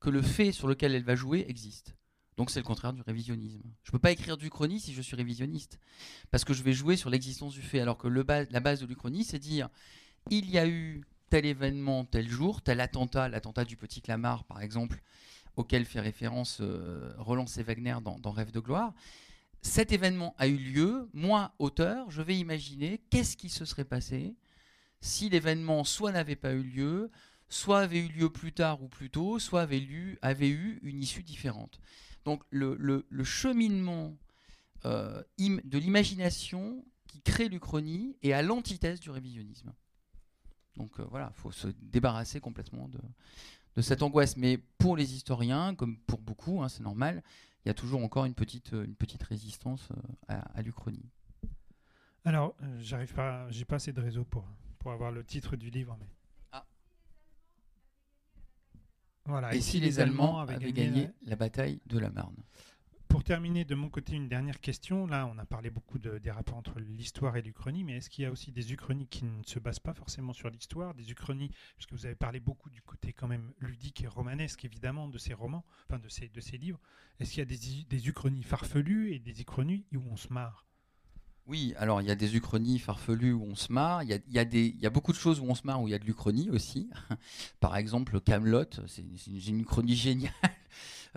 que le fait sur lequel elle va jouer existe. Donc c'est le contraire du révisionnisme. Je ne peux pas écrire du chronie si je suis révisionniste, parce que je vais jouer sur l'existence du fait, alors que la base de l'Uchronie, c'est dire il y a eu tel événement tel jour, tel attentat, l'attentat du petit Clamart par exemple, auquel fait référence euh, Roland C. Wagner dans, Rêve de gloire. Cet événement a eu lieu, moi, auteur, je vais imaginer qu'est-ce qui se serait passé si l'événement soit n'avait pas eu lieu, soit avait eu lieu plus tard ou plus tôt, soit avait, eu une issue différente. Donc le, cheminement euh, de l'imagination qui crée l'Uchronie est à l'antithèse du révisionnisme. Donc euh, voilà, il faut se débarrasser complètement de, cette angoisse. Mais pour les historiens, comme pour beaucoup, hein, c'est normal, il y a toujours encore une petite, une petite résistance euh, à, l'Uchronie. Alors, j'arrive pas, j'ai pas assez de réseau pour pour avoir le titre du livre. Mais... Ah. Voilà. Et, si, les, Allemands avaient, gagné, la... bataille de la Marne? Pour terminer, de mon côté, une dernière question. Là, on a parlé beaucoup de, des rapports entre l'histoire et l'Uchronie, mais est-ce qu'il y a aussi des Uchronies qui ne se basent pas forcément sur l'histoire? Des Uchronies, puisque vous avez parlé beaucoup du côté quand même ludique et romanesque, évidemment, de ces romans, enfin de ces, de ces livres. Est-ce qu'il y a des, des Uchronies farfelues et des Uchronies où on se marre? Oui, alors il y a des uchronies farfelues où on se marre, il y a, y a, beaucoup de choses où on se marre où il y a de l'uchronie aussi. Par exemple, Camelot, c'est une, uchronie géniale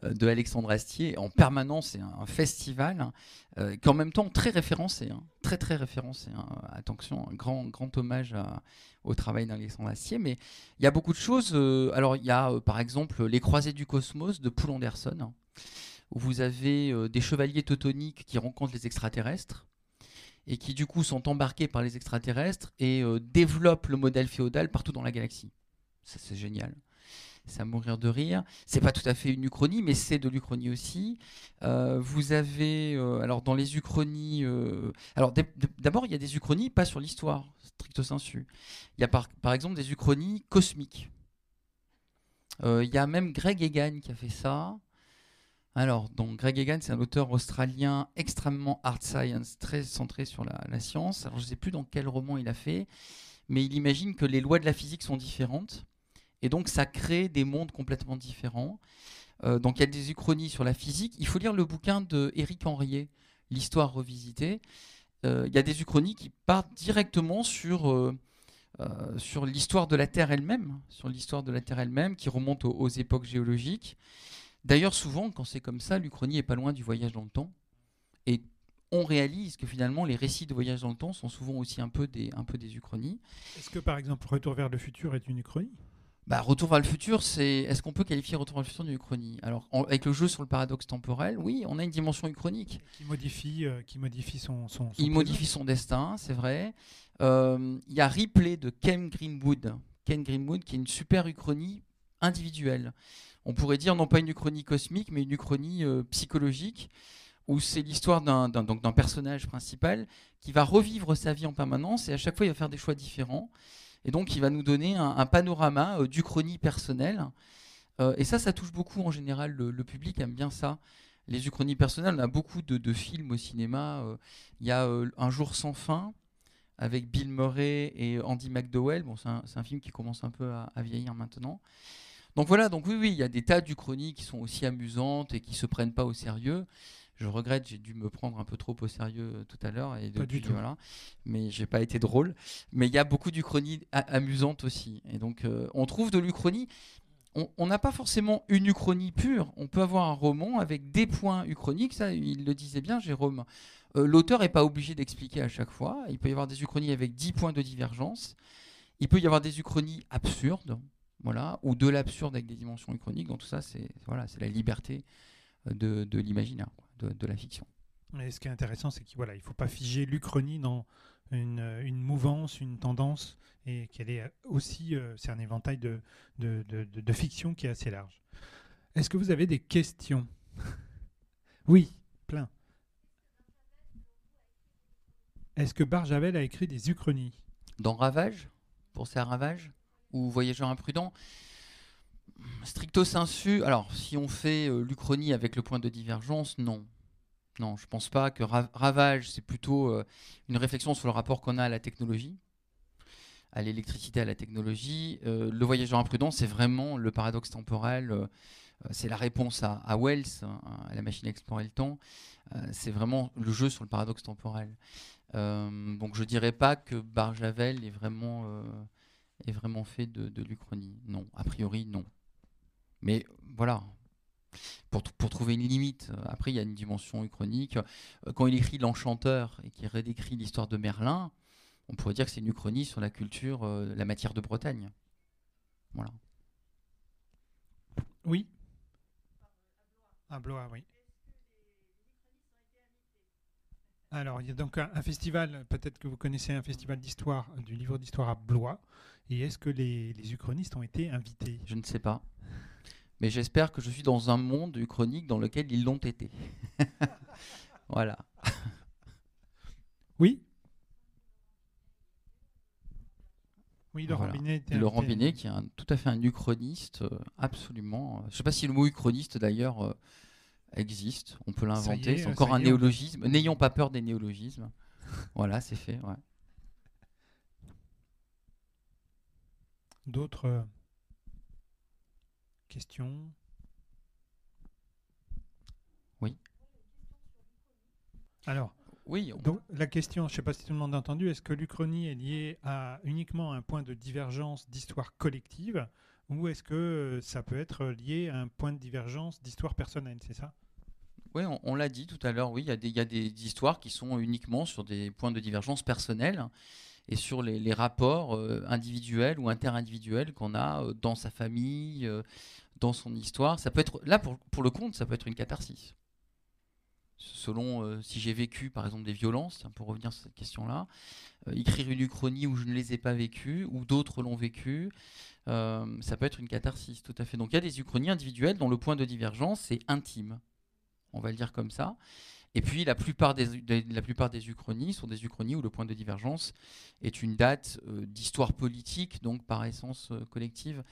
de Alexandre Astier. En permanence, c'est un, festival euh, qui en même temps très référencé, hein. très très référencé. Hein. Attention, un grand, grand hommage au travail d'Alexandre Astier. Mais il y a beaucoup de choses. Euh, alors il y a par exemple Les Croisés du Cosmos de Poul Anderson, hein, où vous avez des chevaliers teutoniques qui rencontrent les extraterrestres et qui du coup sont embarqués par les extraterrestres et euh, développent le modèle féodal partout dans la galaxie. Ça c'est génial. C'est à mourir de rire. C'est pas tout à fait une uchronie, mais c'est de l'uchronie aussi. Euh, vous avez, euh, alors dans les uchronies, alors d'abord il y a des uchronies pas sur l'histoire, stricto sensu. Il y a par, exemple des uchronies cosmiques. Il y a même Greg Egan qui a fait ça. Alors, donc Greg Egan, c'est un auteur australien extrêmement hard science, très centré sur la, science. Alors, je ne sais plus dans quel roman il a fait, mais il imagine que les lois de la physique sont différentes, et donc ça crée des mondes complètement différents. Euh, donc, il y a des uchronies sur la physique. Il faut lire le bouquin de Éric Henriet, L'histoire revisitée. Euh, il y a des uchronies qui partent directement sur euh, sur l'histoire de la Terre elle-même, sur l'histoire de la Terre elle-même, qui remonte aux époques géologiques. D'ailleurs, souvent, quand c'est comme ça, l'Uchronie est pas loin du voyage dans le temps. Et on réalise que finalement, les récits de voyage dans le temps sont souvent aussi un peu des, un peu des Uchronies. Est-ce que, par exemple, Retour vers le futur est une Uchronie? Bah, Retour vers le futur, c'est. Est-ce qu'on peut qualifier Retour vers le futur d'une uchronie? Alors, avec le jeu sur le paradoxe temporel, oui, on a une dimension uchronique. Qui modifie, euh, qui modifie son, son, Il modifie son destin, c'est vrai. Euh, il y a Ripley de Ken Greenwood. Ken Greenwood, qui est une super uchronie individuelle on pourrait dire non pas une uchronie cosmique, mais une uchronie euh, psychologique, où c'est l'histoire d'un personnage principal qui va revivre sa vie en permanence et à chaque fois il va faire des choix différents. Et donc il va nous donner un, panorama euh, d'uchronie personnelle. Euh, et ça, ça touche beaucoup en général, le, public aime bien ça. Les uchronies personnelles, on a beaucoup de, films au cinéma. Il y a Un jour sans fin avec Bill Murray et Andy McDowell. Bon, c'est un, film qui commence un peu à vieillir maintenant. Donc voilà, donc oui, oui, il y a des tas d'Uchronies qui sont aussi amusantes et qui se prennent pas au sérieux. Je regrette, j'ai dû me prendre un peu trop au sérieux euh, tout à l'heure et pas du tout. voilà, mais j'ai pas été drôle. Mais il y a beaucoup d'Uchronies amusantes aussi, et donc euh, on trouve de l'Uchronie. On n'a pas forcément une Uchronie pure. On peut avoir un roman avec des points uchroniques. Ça, il le disait bien, Jérôme. L'auteur n'est pas obligé d'expliquer à chaque fois. Il peut y avoir des uchronies avec 10 points de divergence. Il peut y avoir des uchronies absurdes, voilà, ou de l'absurde avec des dimensions uchroniques. Donc tout ça, c'est voilà, c'est la liberté de, de l'imaginaire, de, de, la fiction. Mais ce qui est intéressant, c'est qu'il voilà, il faut pas figer l'uchronie dans une, une, mouvance, une tendance, et qu'elle est aussi, euh, c'est un éventail de, de, de, fiction qui est assez large. Est-ce que vous avez des questions? Oui, plein. Est-ce que Barjavel a écrit des uchronies? Dans Ravage? Pour ses Ravages Ou Voyageur imprudent? Stricto sensu, alors si on fait euh, l'Uchronie avec le point de divergence, non. Non, je pense pas que Ravage, c'est plutôt euh, une réflexion sur le rapport qu'on a à la technologie, à l'électricité, à la technologie. Euh, le voyageur imprudent, c'est vraiment le paradoxe temporel, c'est la réponse à, Wells, hein, à la machine à explorer le temps. c'est vraiment le jeu sur le paradoxe temporel. donc je dirais pas que Barjavel est vraiment, est vraiment fait de, de l'Uchronie. Non, a priori, non. Mais voilà, pour, pour, trouver une limite. Après, il y a une dimension uchronique. Euh, quand il écrit L'Enchanteur et qu'il redécrit l'histoire de Merlin, on pourrait dire que c'est une uchronie sur la culture, euh, la matière de Bretagne. Voilà. Oui. À Blois, oui. Alors, il y a donc un, festival, peut-être que vous connaissez un festival d'histoire, du livre d'histoire à Blois. Et est-ce que les, les uchronistes ont été invités? Je ne sais pas mais j'espère que je suis dans un monde chronique dans lequel ils l'ont été. voilà. Oui Oui, Laurent Binet. Laurent Binet, qui est un, tout à fait un uchroniste, euh, absolument. Je ne sais pas si le mot uchroniste, d'ailleurs, euh, existe. On peut l'inventer. C'est encore un néologisme. N'ayons pas peur des néologismes. voilà, c'est fait. Ouais. D'autres Question. Oui. Alors, oui, donc, la question, je ne sais pas si tout le monde a entendu, est-ce que l'Uchronie est liée à uniquement un point de divergence d'histoire collective ou est-ce que euh, ça peut être lié à un point de divergence d'histoire personnelle, c'est ça? Oui, on, l'a dit tout à l'heure, oui, il y, y, a des histoires qui sont uniquement sur des points de divergence personnels et sur les, rapports euh, individuels ou interindividuels qu'on a euh, dans sa famille, euh, dans son histoire. Ça peut être là pour, le compte, ça peut être une catharsis. Selon si j'ai vécu par exemple des violences, pour revenir sur cette question-là, écrire une uchronie où je ne les ai pas vécues, ou d'autres l'ont vécu, ça peut être une catharsis, tout à fait. Donc il y a des uchronies individuelles dont le point de divergence est intime, on va le dire comme ça. Et puis la plupart des, la plupart des uchronies sont des uchronies où le point de divergence est une date euh, d'histoire politique, donc par essence euh, collective.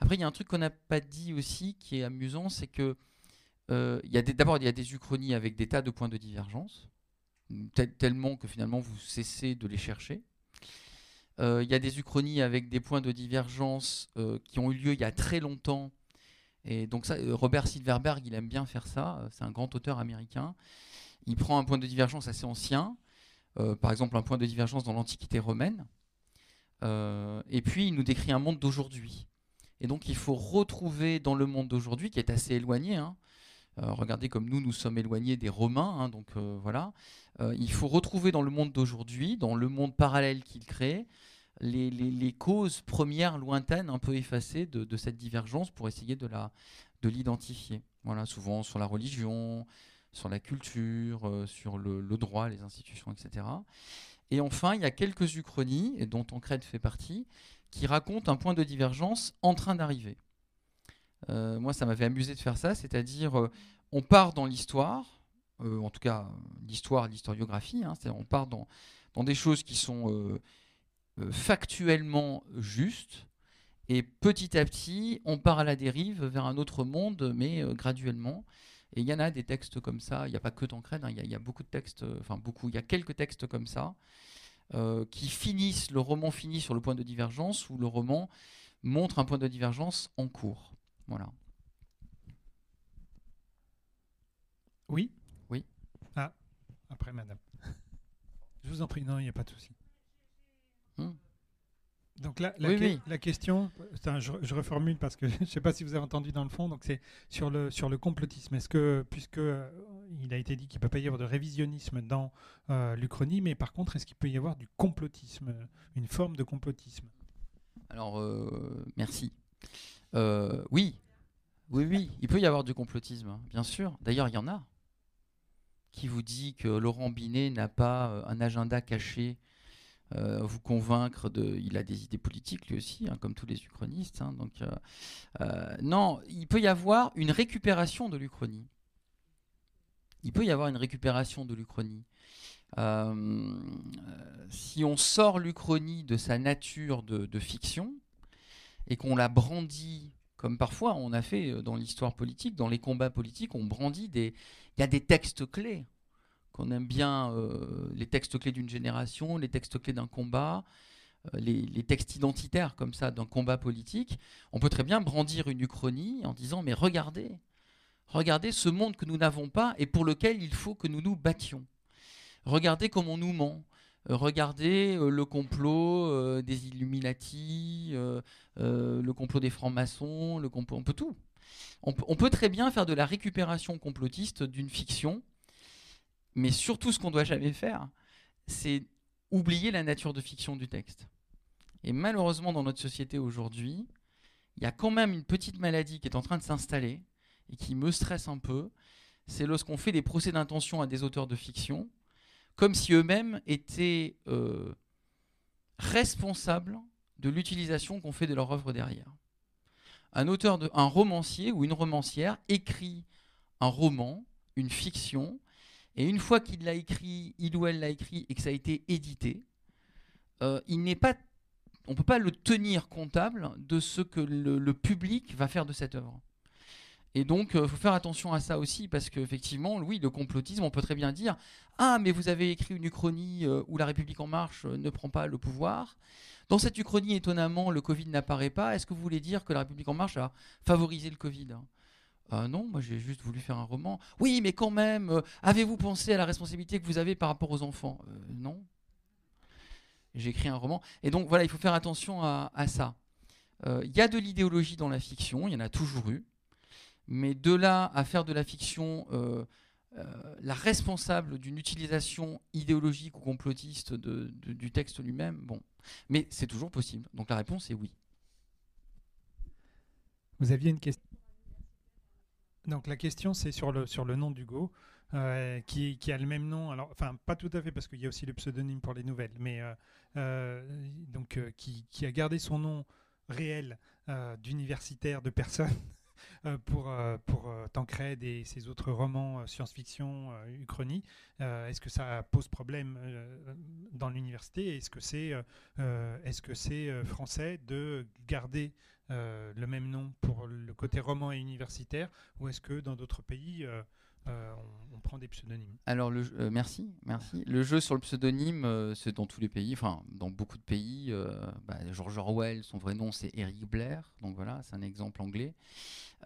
Après, il y a un truc qu'on n'a pas dit aussi qui est amusant, c'est que euh, d'abord, il y a des uchronies avec des tas de points de divergence, tellement que finalement vous cessez de les chercher. Il y a des uchronies avec des points de divergence qui ont eu lieu il y a très longtemps. Et donc ça, Robert Silverberg, il aime bien faire ça. C'est un grand auteur américain il prend un point de divergence assez ancien, euh, par exemple un point de divergence dans l'Antiquité romaine, euh, et puis il nous décrit un monde d'aujourd'hui. Et donc il faut retrouver dans le monde d'aujourd'hui, qui est assez éloigné, hein, euh, regardez comme nous, nous sommes éloignés des Romains, hein, donc voilà, il faut retrouver dans le monde d'aujourd'hui, dans le monde parallèle qu'il crée, les, causes premières lointaines, un peu effacées de, cette divergence pour essayer de l'identifier. De voilà, souvent sur la religion, sur la culture, euh, sur le, droit, les institutions, etc. Et enfin, il y a quelques uchronies, dont Tancred fait partie, qui racontent un point de divergence en train d'arriver. Euh, moi, ça m'avait amusé de faire ça, c'est-à-dire, euh, on part dans l'histoire, en tout cas l'histoire, l'historiographie, hein, on part dans, des choses qui sont factuellement justes, et petit à petit, on part à la dérive vers un autre monde, mais graduellement. Et il y en a des textes comme ça, il n'y a pas que Tancred, hein, il y, a beaucoup de textes, euh, enfin beaucoup, il y a quelques textes comme ça, euh, qui finissent, le roman finit sur le point de divergence, où le roman montre un point de divergence en cours. Voilà. Oui? Oui. Ah, après madame. Je vous en prie, non, il n'y a pas de souci. Donc la, la, question, je, reformule parce que je ne sais pas si vous avez entendu dans le fond, donc c'est sur le, sur le complotisme. Est-ce que, puisque euh, il a été dit qu'il ne peut pas y avoir de révisionnisme dans l'Uchronie, mais par contre, est-ce qu'il peut y avoir du complotisme, une forme de complotisme? Alors, merci. oui, oui, oui, il peut y avoir du complotisme, hein, bien sûr. D'ailleurs, il y en a. Qui vous dit que Laurent Binet n'a pas un agenda caché euh, vous convaincre de. Il a des idées politiques lui aussi, hein, comme tous les uchronistes. Hein, donc, euh, euh, non, il peut y avoir une récupération de l'Uchronie. Il peut y avoir une récupération de l'Uchronie. si on sort l'Uchronie de sa nature de, fiction et qu'on la brandit, comme parfois on a fait dans l'histoire politique, dans les combats politiques, on brandit des. Il y a des textes clés qu'on aime bien euh, les textes clés d'une génération, les textes clés d'un combat, euh, les, textes identitaires comme ça d'un combat politique, on peut très bien brandir une uchronie en disant mais regardez, regardez ce monde que nous n'avons pas et pour lequel il faut que nous nous battions. Regardez comment on nous ment. Euh, regardez le complot des Illuminati, le complot des francs-maçons, le complot, on peut tout. on peut très bien faire de la récupération complotiste d'une fiction mais surtout, ce qu'on doit jamais faire, c'est oublier la nature de fiction du texte. Et malheureusement, dans notre société aujourd'hui, il y a quand même une petite maladie qui est en train de s'installer et qui me stresse un peu. C'est lorsqu'on fait des procès d'intention à des auteurs de fiction, comme si eux-mêmes étaient euh, responsables de l'utilisation qu'on fait de leur œuvre derrière. Un auteur, un romancier ou une romancière écrit un roman, une fiction, et une fois qu'il l'a écrit, il ou elle l'a écrit et que ça a été édité, euh, il n'est pas, on ne peut pas le tenir comptable de ce que le, public va faire de cette œuvre. Et donc, il euh, faut faire attention à ça aussi, parce qu'effectivement, oui, le complotisme, on peut très bien dire Ah, mais vous avez écrit une uchronie euh, où la République En Marche ne prend pas le pouvoir. Dans cette uchronie, étonnamment, le Covid n'apparaît pas. Est-ce que vous voulez dire que la République En Marche a favorisé le Covid ah non, moi j'ai juste voulu faire un roman. Oui, mais quand même, euh, avez-vous pensé à la responsabilité que vous avez par rapport aux enfants? Euh, Non. J'ai écrit un roman. Et donc voilà, il faut faire attention à, ça. Euh, il y a de l'idéologie dans la fiction, il y en a toujours eu. Mais de là à faire de la fiction la responsable d'une utilisation idéologique ou complotiste du texte lui-même, bon. Mais c'est toujours possible. Donc la réponse est oui. Vous aviez une question donc la question, c'est sur le, sur le nom d'Hugo, euh, qui, qui, a le même nom, alors, enfin pas tout à fait parce qu'il y a aussi le pseudonyme pour les nouvelles, mais euh, euh, donc, qui, qui, a gardé son nom réel d'universitaire de personne pour, pour Tancred et ses autres romans science-fiction, Uchronie. Est-ce que ça pose problème dans l'université? Est-ce que c'est est -ce c'est français de garder euh, le même nom pour le côté roman et universitaire? Ou est-ce que dans d'autres pays euh, euh, on, prend des pseudonymes Alors, le, merci, merci. Le jeu sur le pseudonyme, c'est dans tous les pays, enfin dans beaucoup de pays. Bah, George Orwell, son vrai nom c'est Eric Blair, donc voilà, c'est un exemple anglais.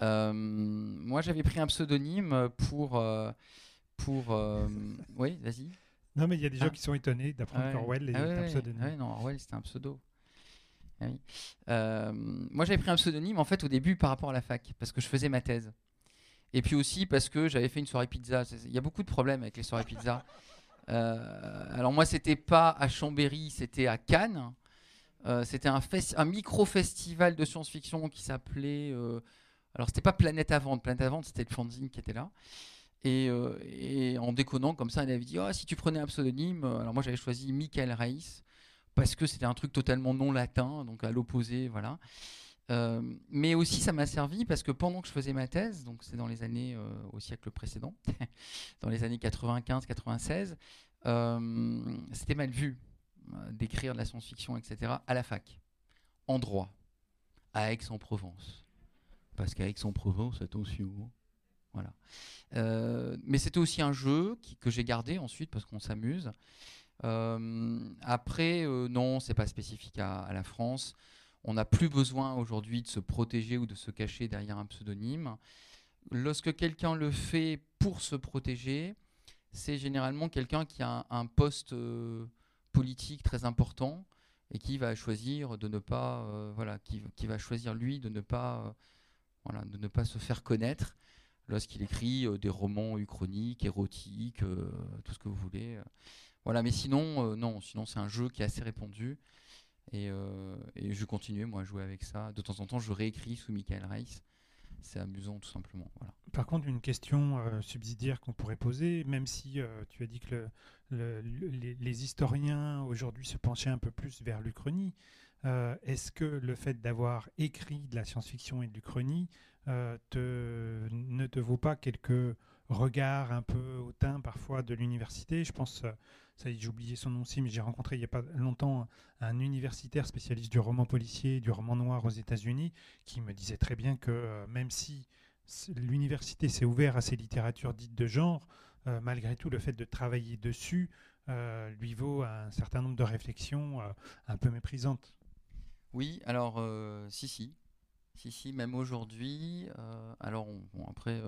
moi, j'avais pris un pseudonyme pour, pour, oui, vas-y. Non, mais il y a des gens ah. qui sont étonnés d'apprendre qu'Orwell est ah un pseudonyme. Ah non, Orwell c'était un pseudo. Ah euh, moi, j'avais pris un pseudonyme en fait au début par rapport à la fac, parce que je faisais ma thèse. Et puis aussi parce que j'avais fait une soirée pizza. Il y a beaucoup de problèmes avec les soirées pizza. Euh, alors moi, c'était pas à Chambéry, c'était à Cannes. Euh, c'était un, micro-festival de science-fiction qui s'appelait. alors, c'était pas Planète à vendre. Planète à vendre, c'était le fanzine qui était là. Et, en déconnant comme ça, elle avait dit oh, si tu prenais un pseudonyme. Alors, moi, j'avais choisi Michael Reis parce que c'était un truc totalement non latin, donc à l'opposé, voilà. Euh, mais aussi, ça m'a servi parce que pendant que je faisais ma thèse, donc c'est dans les années euh, au siècle précédent, dans les années 95-96, euh, c'était mal vu d'écrire de la science-fiction, etc., à la fac, en droit, à Aix-en-Provence. Parce qu'à Aix-en-Provence, attention. Voilà. mais c'était aussi un jeu que j'ai gardé ensuite parce qu'on s'amuse. Euh, après, euh, non, c'est pas spécifique à, la France. On n'a plus besoin aujourd'hui de se protéger ou de se cacher derrière un pseudonyme. Lorsque quelqu'un le fait pour se protéger, c'est généralement quelqu'un qui a un, poste euh, politique très important et qui va choisir de ne pas, voilà, qui, va choisir lui de ne pas, voilà, de ne pas se faire connaître. lorsqu'il écrit des romans uchroniques, érotiques, tout ce que vous voulez. Voilà, mais sinon, non, sinon c'est un jeu qui est assez répandu. Et, et, je continuais moi à jouer avec ça. De temps en temps, je réécris sous Michael Reiss c'est amusant tout simplement. Par contre, une question euh, subsidiaire qu'on pourrait poser, même si euh, tu as dit que les, historiens aujourd'hui se penchaient un peu plus vers l'Uchronie, euh, est-ce que le fait d'avoir écrit de la science-fiction et de l'Uchronie ne te vaut pas quelques regards un peu hautains parfois de l'université Je pense ça j'ai oublié son nom aussi, mais j'ai rencontré il n'y a pas longtemps un universitaire spécialiste du roman policier, du roman noir aux États-Unis, qui me disait très bien que euh, même si l'université s'est ouverte à ces littératures dites de genre, euh, malgré tout, le fait de travailler dessus euh, lui vaut un certain nombre de réflexions un peu méprisantes. Oui, alors si, si. Si, si, même aujourd'hui. alors, après,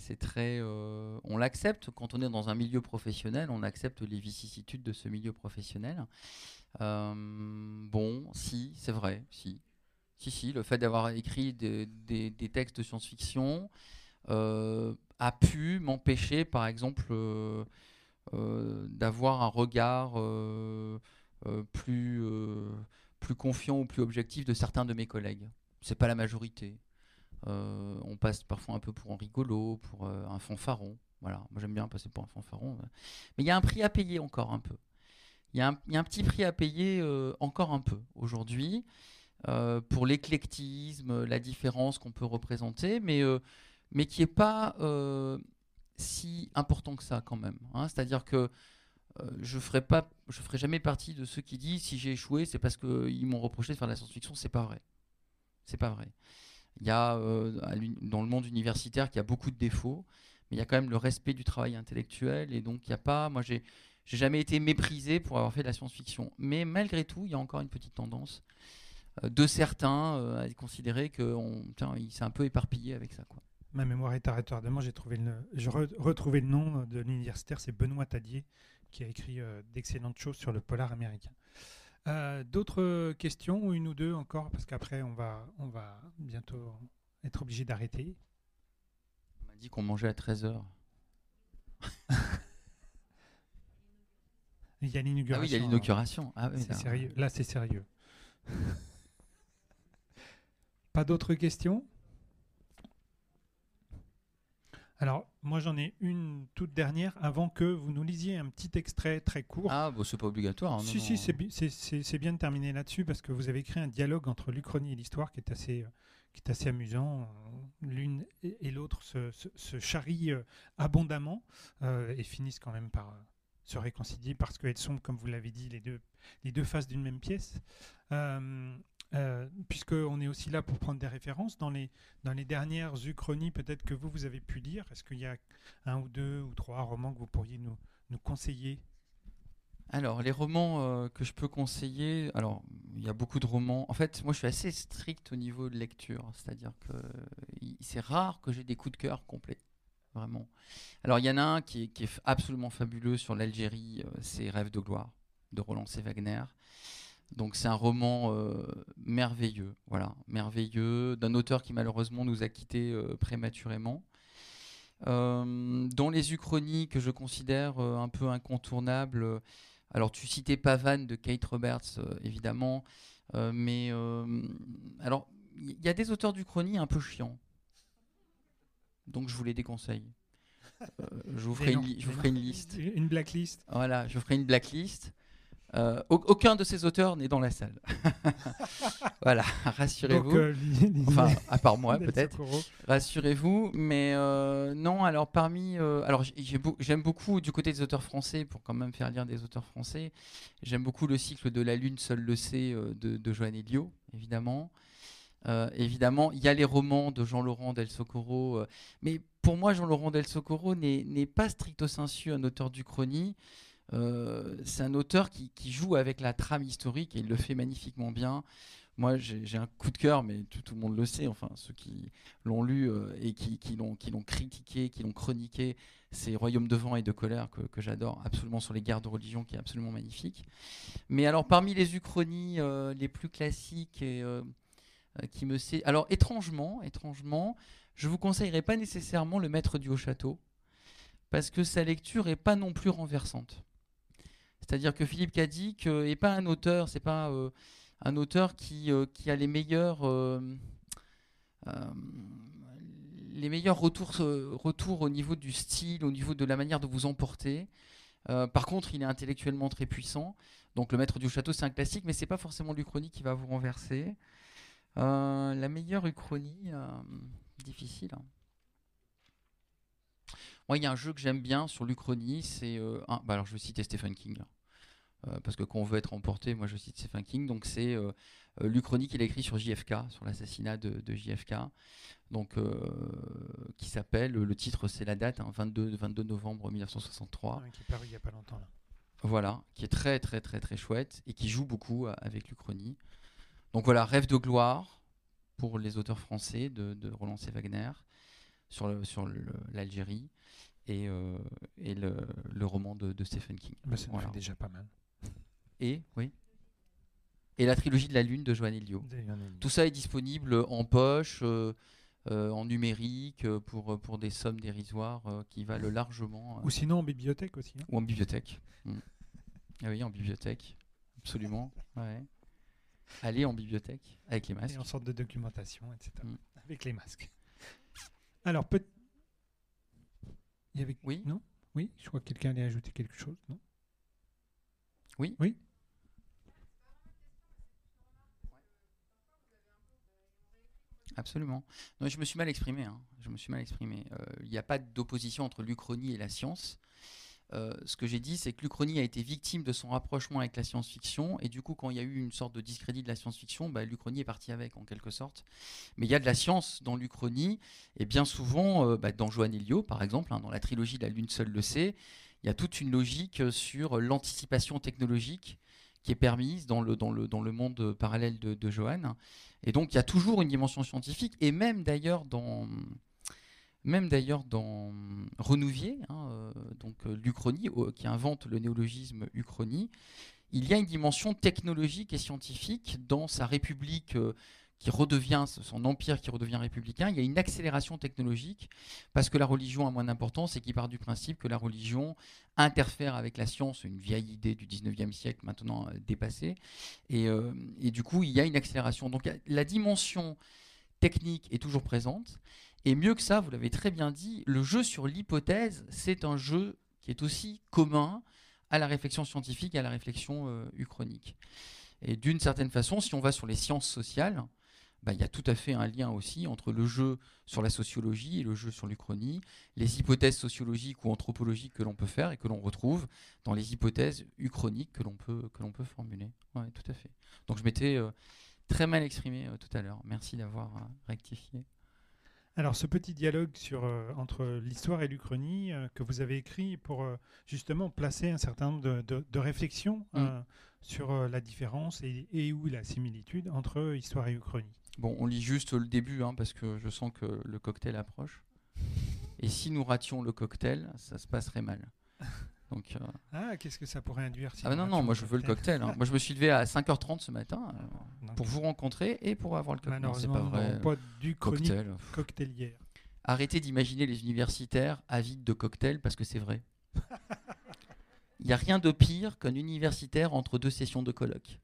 c'est très, euh, on l'accepte quand on est dans un milieu professionnel, on accepte les vicissitudes de ce milieu professionnel. Euh, bon, si, c'est vrai, si, si, si, le fait d'avoir écrit des, textes de science-fiction euh, a pu m'empêcher, par exemple, d'avoir un regard plus, confiant ou plus objectif de certains de mes collègues. C'est pas la majorité. Euh, on passe parfois un peu pour un rigolo, pour euh, un fanfaron. Voilà, moi j'aime bien passer pour un fanfaron. Mais il y a un prix à payer encore un peu. Il y, a un petit prix à payer euh, encore un peu aujourd'hui pour l'éclectisme, la différence qu'on peut représenter, mais, qui n'est pas si important que ça quand même. Hein. C'est-à-dire que je je ferai jamais partie de ceux qui disent si j'ai échoué, c'est parce qu'ils m'ont reproché de faire de la science-fiction. C'est pas vrai. C'est pas vrai. Il y a euh, dans le monde universitaire qui a beaucoup de défauts, mais il y a quand même le respect du travail intellectuel et donc il n'y a pas. Moi, j'ai j'ai jamais été méprisé pour avoir fait de la science-fiction, mais malgré tout, il y a encore une petite tendance euh, de certains euh, à considérer que il s'est un peu éparpillé avec ça. Ma mémoire est. J'ai trouvé le, je retrouvé le nom de l'universitaire, c'est Benoît Tadier, qui a écrit d'excellentes choses sur le polar américain. Euh, d'autres questions, une ou deux encore, parce qu'après on va, on va bientôt être obligé d'arrêter. On m'a dit qu'on mangeait à 13h. il y a l'inauguration. Ah oui, il y a l'inauguration. Ah c'est sérieux. Là, c'est sérieux. Pas d'autres questions? Alors, moi, j'en ai une toute dernière avant que vous nous lisiez un petit extrait très court. Ah, bon, c'est pas obligatoire. Hein, si, si, c'est bien de terminer là-dessus parce que vous avez créé un dialogue entre l'Uchronie et l'histoire qui est assez, qui est assez amusant. L'une et l'autre se, charrient euh, abondamment euh, et finissent quand même par euh, se réconcilier parce qu'elles sont, comme vous l'avez dit, les deux, les deux faces d'une même pièce. Euh, puisqu'on est aussi là pour prendre des références, dans les, dans les dernières uchronies peut-être que vous, vous avez pu lire, est-ce qu'il y a un ou deux ou trois romans que vous pourriez nous, nous conseiller? Alors, les romans euh, que je peux conseiller, alors, il y a beaucoup de romans. En fait, moi, je suis assez strict au niveau de lecture, c'est-à-dire que c'est rare que j'ai des coups de cœur complets, vraiment. Alors, il y en a un qui est, qui est absolument fabuleux sur l'Algérie, euh, c'est Rêve de gloire, de Roland C. Wagner. Donc c'est un roman euh, merveilleux, voilà, merveilleux, d'un auteur qui malheureusement nous a quittés euh, prématurément. Euh, dans les Uchronies que je considère un peu incontournables, alors tu citais Pavane de Kate Roberts, évidemment, mais alors il y a des auteurs d'Uchronie un peu chiants, donc je vous les déconseille. je vous ferai, une, je vous ferai une liste. Une blacklist. Voilà, je vous ferai une blacklist. Euh, aucun de ces auteurs n'est dans la salle. voilà, rassurez-vous. Euh, enfin, à part moi peut-être. Rassurez-vous, mais euh, non. Alors parmi, alors j'aime beaucoup du côté des auteurs français pour quand même faire lire des auteurs français. J'aime beaucoup le cycle de la lune, seul le sait de, de Joanne Elio, évidemment. évidemment, il y a les romans de Jean-Laurent Del Socorro, mais pour moi, Jean-Laurent Del Socorro n'est pas stricto sensu un auteur du chrony. Euh, c'est un auteur qui, joue avec la trame historique et il le fait magnifiquement bien. Moi, j'ai un coup de cœur, mais tout, le monde le sait, enfin, ceux qui l'ont lu euh, et qui, l'ont critiqué, qui l'ont chroniqué, c'est Royaume de vent et de colère que, j'adore, absolument sur les guerres de religion, qui est absolument magnifique. Mais alors, parmi les uchronies euh, les plus classiques et qui me Alors, étrangement, étrangement, je vous conseillerais pas nécessairement le maître du haut château, parce que sa lecture est pas non plus renversante. C'est-à-dire que Philippe Cadic n'est pas un auteur, c'est pas un auteur qui, qui, a les meilleurs les meilleurs retours, retours au niveau du style, au niveau de la manière de vous emporter. Euh, par contre, il est intellectuellement très puissant. Donc, Le Maître du Château, c'est un classique, mais c'est pas forcément l'Uchronie qui va vous renverser. Euh, la meilleure Uchronie, euh, difficile. Hein. Moi, il y a un jeu que j'aime bien sur l'Uchronie, c'est. Bah, alors, je vais citer Stephen King. Parce que quand on veut être emporté, moi je cite Stephen King. Donc, c'est l'Uchronie qu'il a écrit sur JFK, sur l'assassinat de, JFK donc euh, qui s'appelle, le titre c'est la date, 22, hein, 22 novembre 1963. qui est paru il n'y a pas longtemps là. Voilà, qui est très très très très chouette et qui joue beaucoup euh, avec l'Uchronie. Donc voilà, Rêve de gloire pour les auteurs français de, Roland C. Wagner sur l'Algérie et, euh, et le, roman de, Stephen King. Mais ça fait déjà pas mal. Et oui et la trilogie de la Lune de Joan Elio. Tout ça est disponible en poche, euh, en numérique euh, pour, euh, pour des sommes dérisoires qui valent largement. Ou sinon en bibliothèque aussi. Hein. Ou en bibliothèque. Mm. Ah oui, en bibliothèque, absolument. Ouais. Allez en bibliothèque avec les masques. Et en sorte de documentation, etc. Mm. Avec les masques. Alors, peut Il y avait... Oui. Non? Oui, je crois que quelqu'un allait ajouter quelque chose, non? Oui. Oui? Absolument. Non, je me suis mal exprimé. Hein. Je me suis mal exprimé. Euh, il n'y a pas d'opposition entre l'Uchronie et la science. Euh, ce que j'ai dit, c'est que l'Uchronie a été victime de son rapprochement avec la science-fiction, et du coup, quand il y a eu une sorte de discrédit de la science-fiction, bah, l'Uchronie est partie avec, en quelque sorte. Mais il y a de la science dans l'Uchronie, et bien souvent, euh, bah, dans Joan Elio, par exemple, hein, dans la trilogie La Lune seule le sait, il y a toute une logique sur l'anticipation technologique qui est permise dans le, dans le, dans le monde parallèle de, Johan. Et donc il y a toujours une dimension scientifique, et même d'ailleurs dans, même d'ailleurs dans Renouvier, hein, euh, donc euh, l'Uchronie, qui invente le néologisme Uchronie, il y a une dimension technologique et scientifique dans sa république euh, qui redevient, son empire qui redevient républicain, il y a une accélération technologique parce que la religion a moins d'importance et qui part du principe que la religion interfère avec la science, une vieille idée du 19e siècle maintenant euh, dépassée. Euh, et, du coup, il y a une accélération. Donc la dimension technique est toujours présente. Et mieux que ça, vous l'avez très bien dit, le jeu sur l'hypothèse, c'est un jeu qui est aussi commun à la réflexion scientifique et à la réflexion euh, uchronique. Et d'une certaine façon, si on va sur les sciences sociales, bah, il y a tout à fait un lien aussi entre le jeu sur la sociologie et le jeu sur l'Uchronie, les hypothèses sociologiques ou anthropologiques que l'on peut faire et que l'on retrouve dans les hypothèses uchroniques que l'on peut, que l'on peut formuler. Oui, tout à fait. Donc je m'étais euh, très mal exprimé euh, tout à l'heure. Merci d'avoir euh, rectifié. Alors ce petit dialogue sur, entre l'histoire et l'Uchronie que vous avez écrit pour justement placer un certain nombre de, réflexions mm. sur la différence et, et, ou la similitude entre histoire et Uchronie. Bon, on lit juste le début, hein, parce que je sens que le cocktail approche. Et si nous rations le cocktail, ça se passerait mal. Donc, euh, Ah, qu'est-ce que ça pourrait induire Ah non, non, moi je veux le cocktail. Hein. moi je me suis levé à 5h30 ce matin euh, pour vous rencontrer et pour avoir le cocktail. C'est pas vrai. Pas du cocktail. cocktailière. Arrêtez d'imaginer les universitaires avides de cocktails parce que c'est vrai. Il n'y a rien de pire qu'un universitaire entre deux sessions de colloque.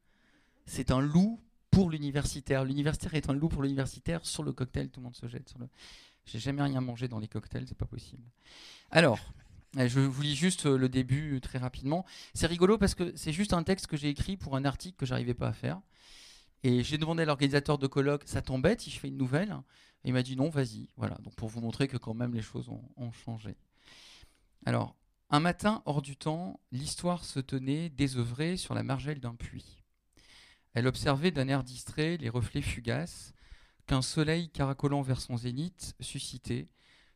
C'est un loup pour l'universitaire. L'universitaire est un loup pour l'universitaire. Sur le cocktail, tout le monde se jette. Sur le... J'ai jamais rien mangé dans les cocktails, c'est pas possible. Alors, euh, je vous lis juste euh, le début euh, très rapidement. C'est rigolo parce que c'est juste un texte que j'ai écrit pour un article que j'arrivais pas à faire. Et j'ai demandé à l'organisateur de colloque, ça t'embête si je fais une nouvelle? Il m'a dit non, vas-y. Voilà, donc pour vous montrer que quand même les choses ont, ont changé. Alors, un matin hors du temps, l'histoire se tenait désœuvrée sur la margelle d'un puits. Elle observait d'un air distrait les reflets fugaces qu'un soleil caracolant vers son zénith suscitait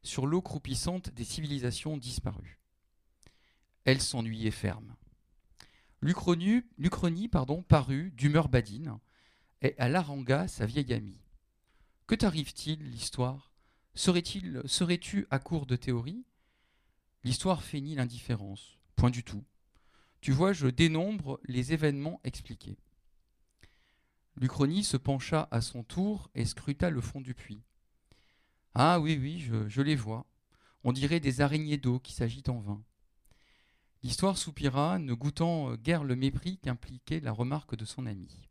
sur l'eau croupissante des civilisations disparues. Elle s'ennuyait ferme. L'Uchronie parut, d'humeur badine, et à l'aranga sa vieille amie. Que t'arrive-t-il, l'histoire? Serais-tu serais à court de théorie? L'histoire feignit l'indifférence. Point du tout. Tu vois, je dénombre les événements expliqués. L'Uchronie se pencha à son tour et scruta le fond du puits. Ah oui, oui, je, les vois. On dirait des araignées d'eau qui s'agitent en vain. L'histoire soupira, ne goûtant guère le mépris qu'impliquait la remarque de son ami.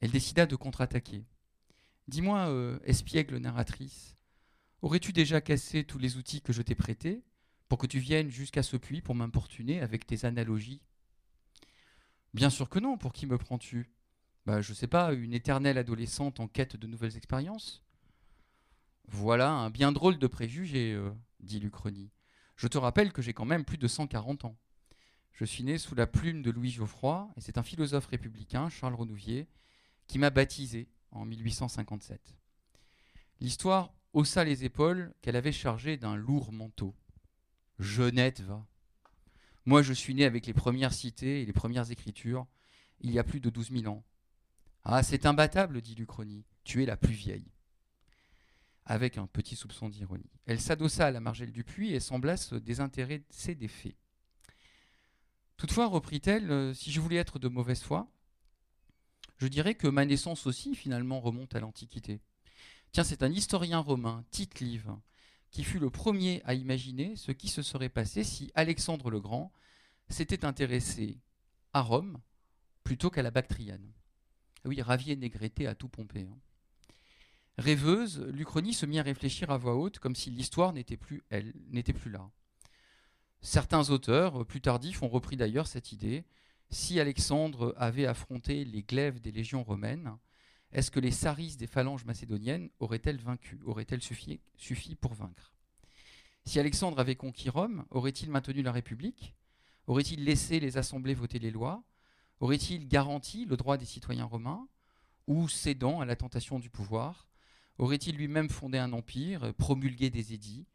Elle décida de contre-attaquer. Dis-moi, euh, espiègle narratrice, aurais-tu déjà cassé tous les outils que je t'ai prêtés pour que tu viennes jusqu'à ce puits pour m'importuner avec tes analogies? Bien sûr que non, pour qui me prends-tu? Bah, Je sais pas, une éternelle adolescente en quête de nouvelles expériences? Voilà un bien drôle de préjugé, euh, dit Lucrenie. Je te rappelle que j'ai quand même plus de 140 ans. Je suis né sous la plume de Louis Geoffroy, et c'est un philosophe républicain, Charles Renouvier, qui m'a baptisé en 1857. L'histoire haussa les épaules qu'elle avait chargées d'un lourd manteau. Jeunette va. Moi, je suis né avec les premières cités et les premières écritures, il y a plus de douze mille ans. Ah, c'est imbattable, dit Lucronie. Tu es la plus vieille. Avec un petit soupçon d'ironie. Elle s'adossa à la margelle du puits et sembla se désintéresser des faits. Toutefois, reprit-elle, euh, si je voulais être de mauvaise foi, je dirais que ma naissance aussi, finalement, remonte à l'Antiquité. Tiens, c'est un historien romain, Tite-Live, qui fut le premier à imaginer ce qui se serait passé si Alexandre le Grand s'était intéressé à Rome plutôt qu'à la Bactriane. Ah oui, Ravier Négrete à tout pomper. Hein. Rêveuse, l'Uchronie se mit à réfléchir à voix haute comme si l'histoire n'était plus, là. Certains auteurs, plus tardifs, ont repris d'ailleurs cette idée, si Alexandre avait affronté les glaives des légions romaines, est-ce que les saris des phalanges macédoniennes auraient-elles vaincu Auraient-elles suffi pour vaincre? Si Alexandre avait conquis Rome, aurait-il maintenu la République? Aurait-il laissé les assemblées voter les lois? Aurait-il garanti le droit des citoyens romains Ou, cédant à la tentation du pouvoir, aurait-il lui-même fondé un empire, promulgué des édits,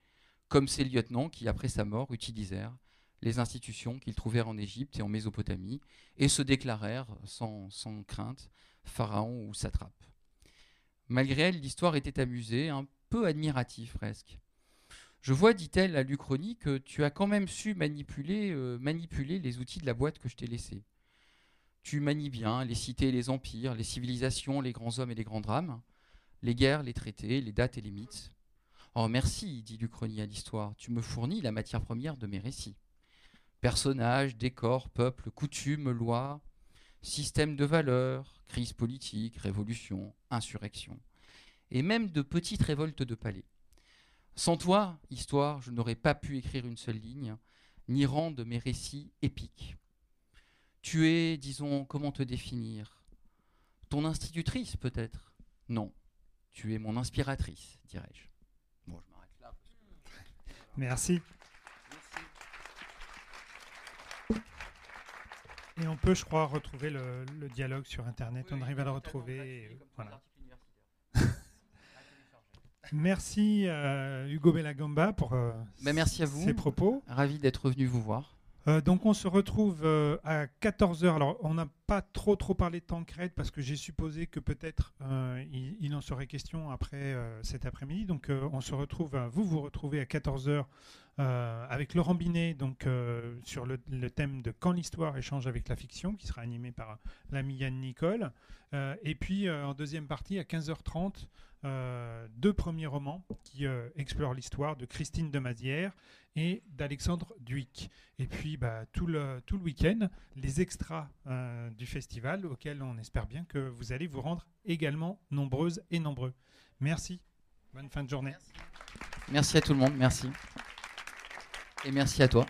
comme ses lieutenants qui, après sa mort, utilisèrent les institutions qu'ils trouvèrent en Égypte et en Mésopotamie, et se déclarèrent sans, crainte pharaon ou satrape? Malgré elle, l'histoire était amusée, un peu admirative presque. Je vois, dit-elle à l'Uchronie, que tu as quand même su manipuler, euh, manipuler les outils de la boîte que je t'ai laissée. Tu manies bien les cités et les empires, les civilisations, les grands hommes et les grands drames, les guerres, les traités, les dates et les mythes. Oh merci, dit l'Uchronie à l'histoire, tu me fournis la matière première de mes récits. Personnages, décors, peuples, coutumes, lois, systèmes de valeurs, crise politique, révolution, insurrection, et même de petites révoltes de palais. Sans toi, histoire, je n'aurais pas pu écrire une seule ligne, ni rendre mes récits épiques. Tu es, disons, comment te définir Ton institutrice, peut-être Non, tu es mon inspiratrice, dirais-je. Bon, je m'arrête là. Merci. Et on peut, je crois, retrouver le, dialogue sur Internet. on arrive à le retrouver. voilà. merci euh, Hugo Bellagamba pour euh, bah, merci à vous. ces propos. Ravi d'être venu vous voir. Euh, donc on se retrouve euh, à 14h. Alors on n'a pas trop trop parlé de Tancred parce que j'ai supposé que peut-être euh, il, en serait question après cet après-midi. Donc on se retrouve, vous vous retrouvez à 14h avec Laurent Binet donc, sur le, thème de Quand l'histoire échange avec la fiction qui sera animé par l'ami Yann Nicole. et puis en deuxième partie à 15h30 deux premiers romans qui explorent l'histoire de Christine de Mazière et d'Alexandre Duic. Et puis bah, tout le, tout le week-end, les extras euh, du festival auxquels on espère bien que vous allez vous rendre également nombreuses et nombreux. Merci. Bonne fin de journée. Merci, merci à tout le monde. Merci. Et merci à toi.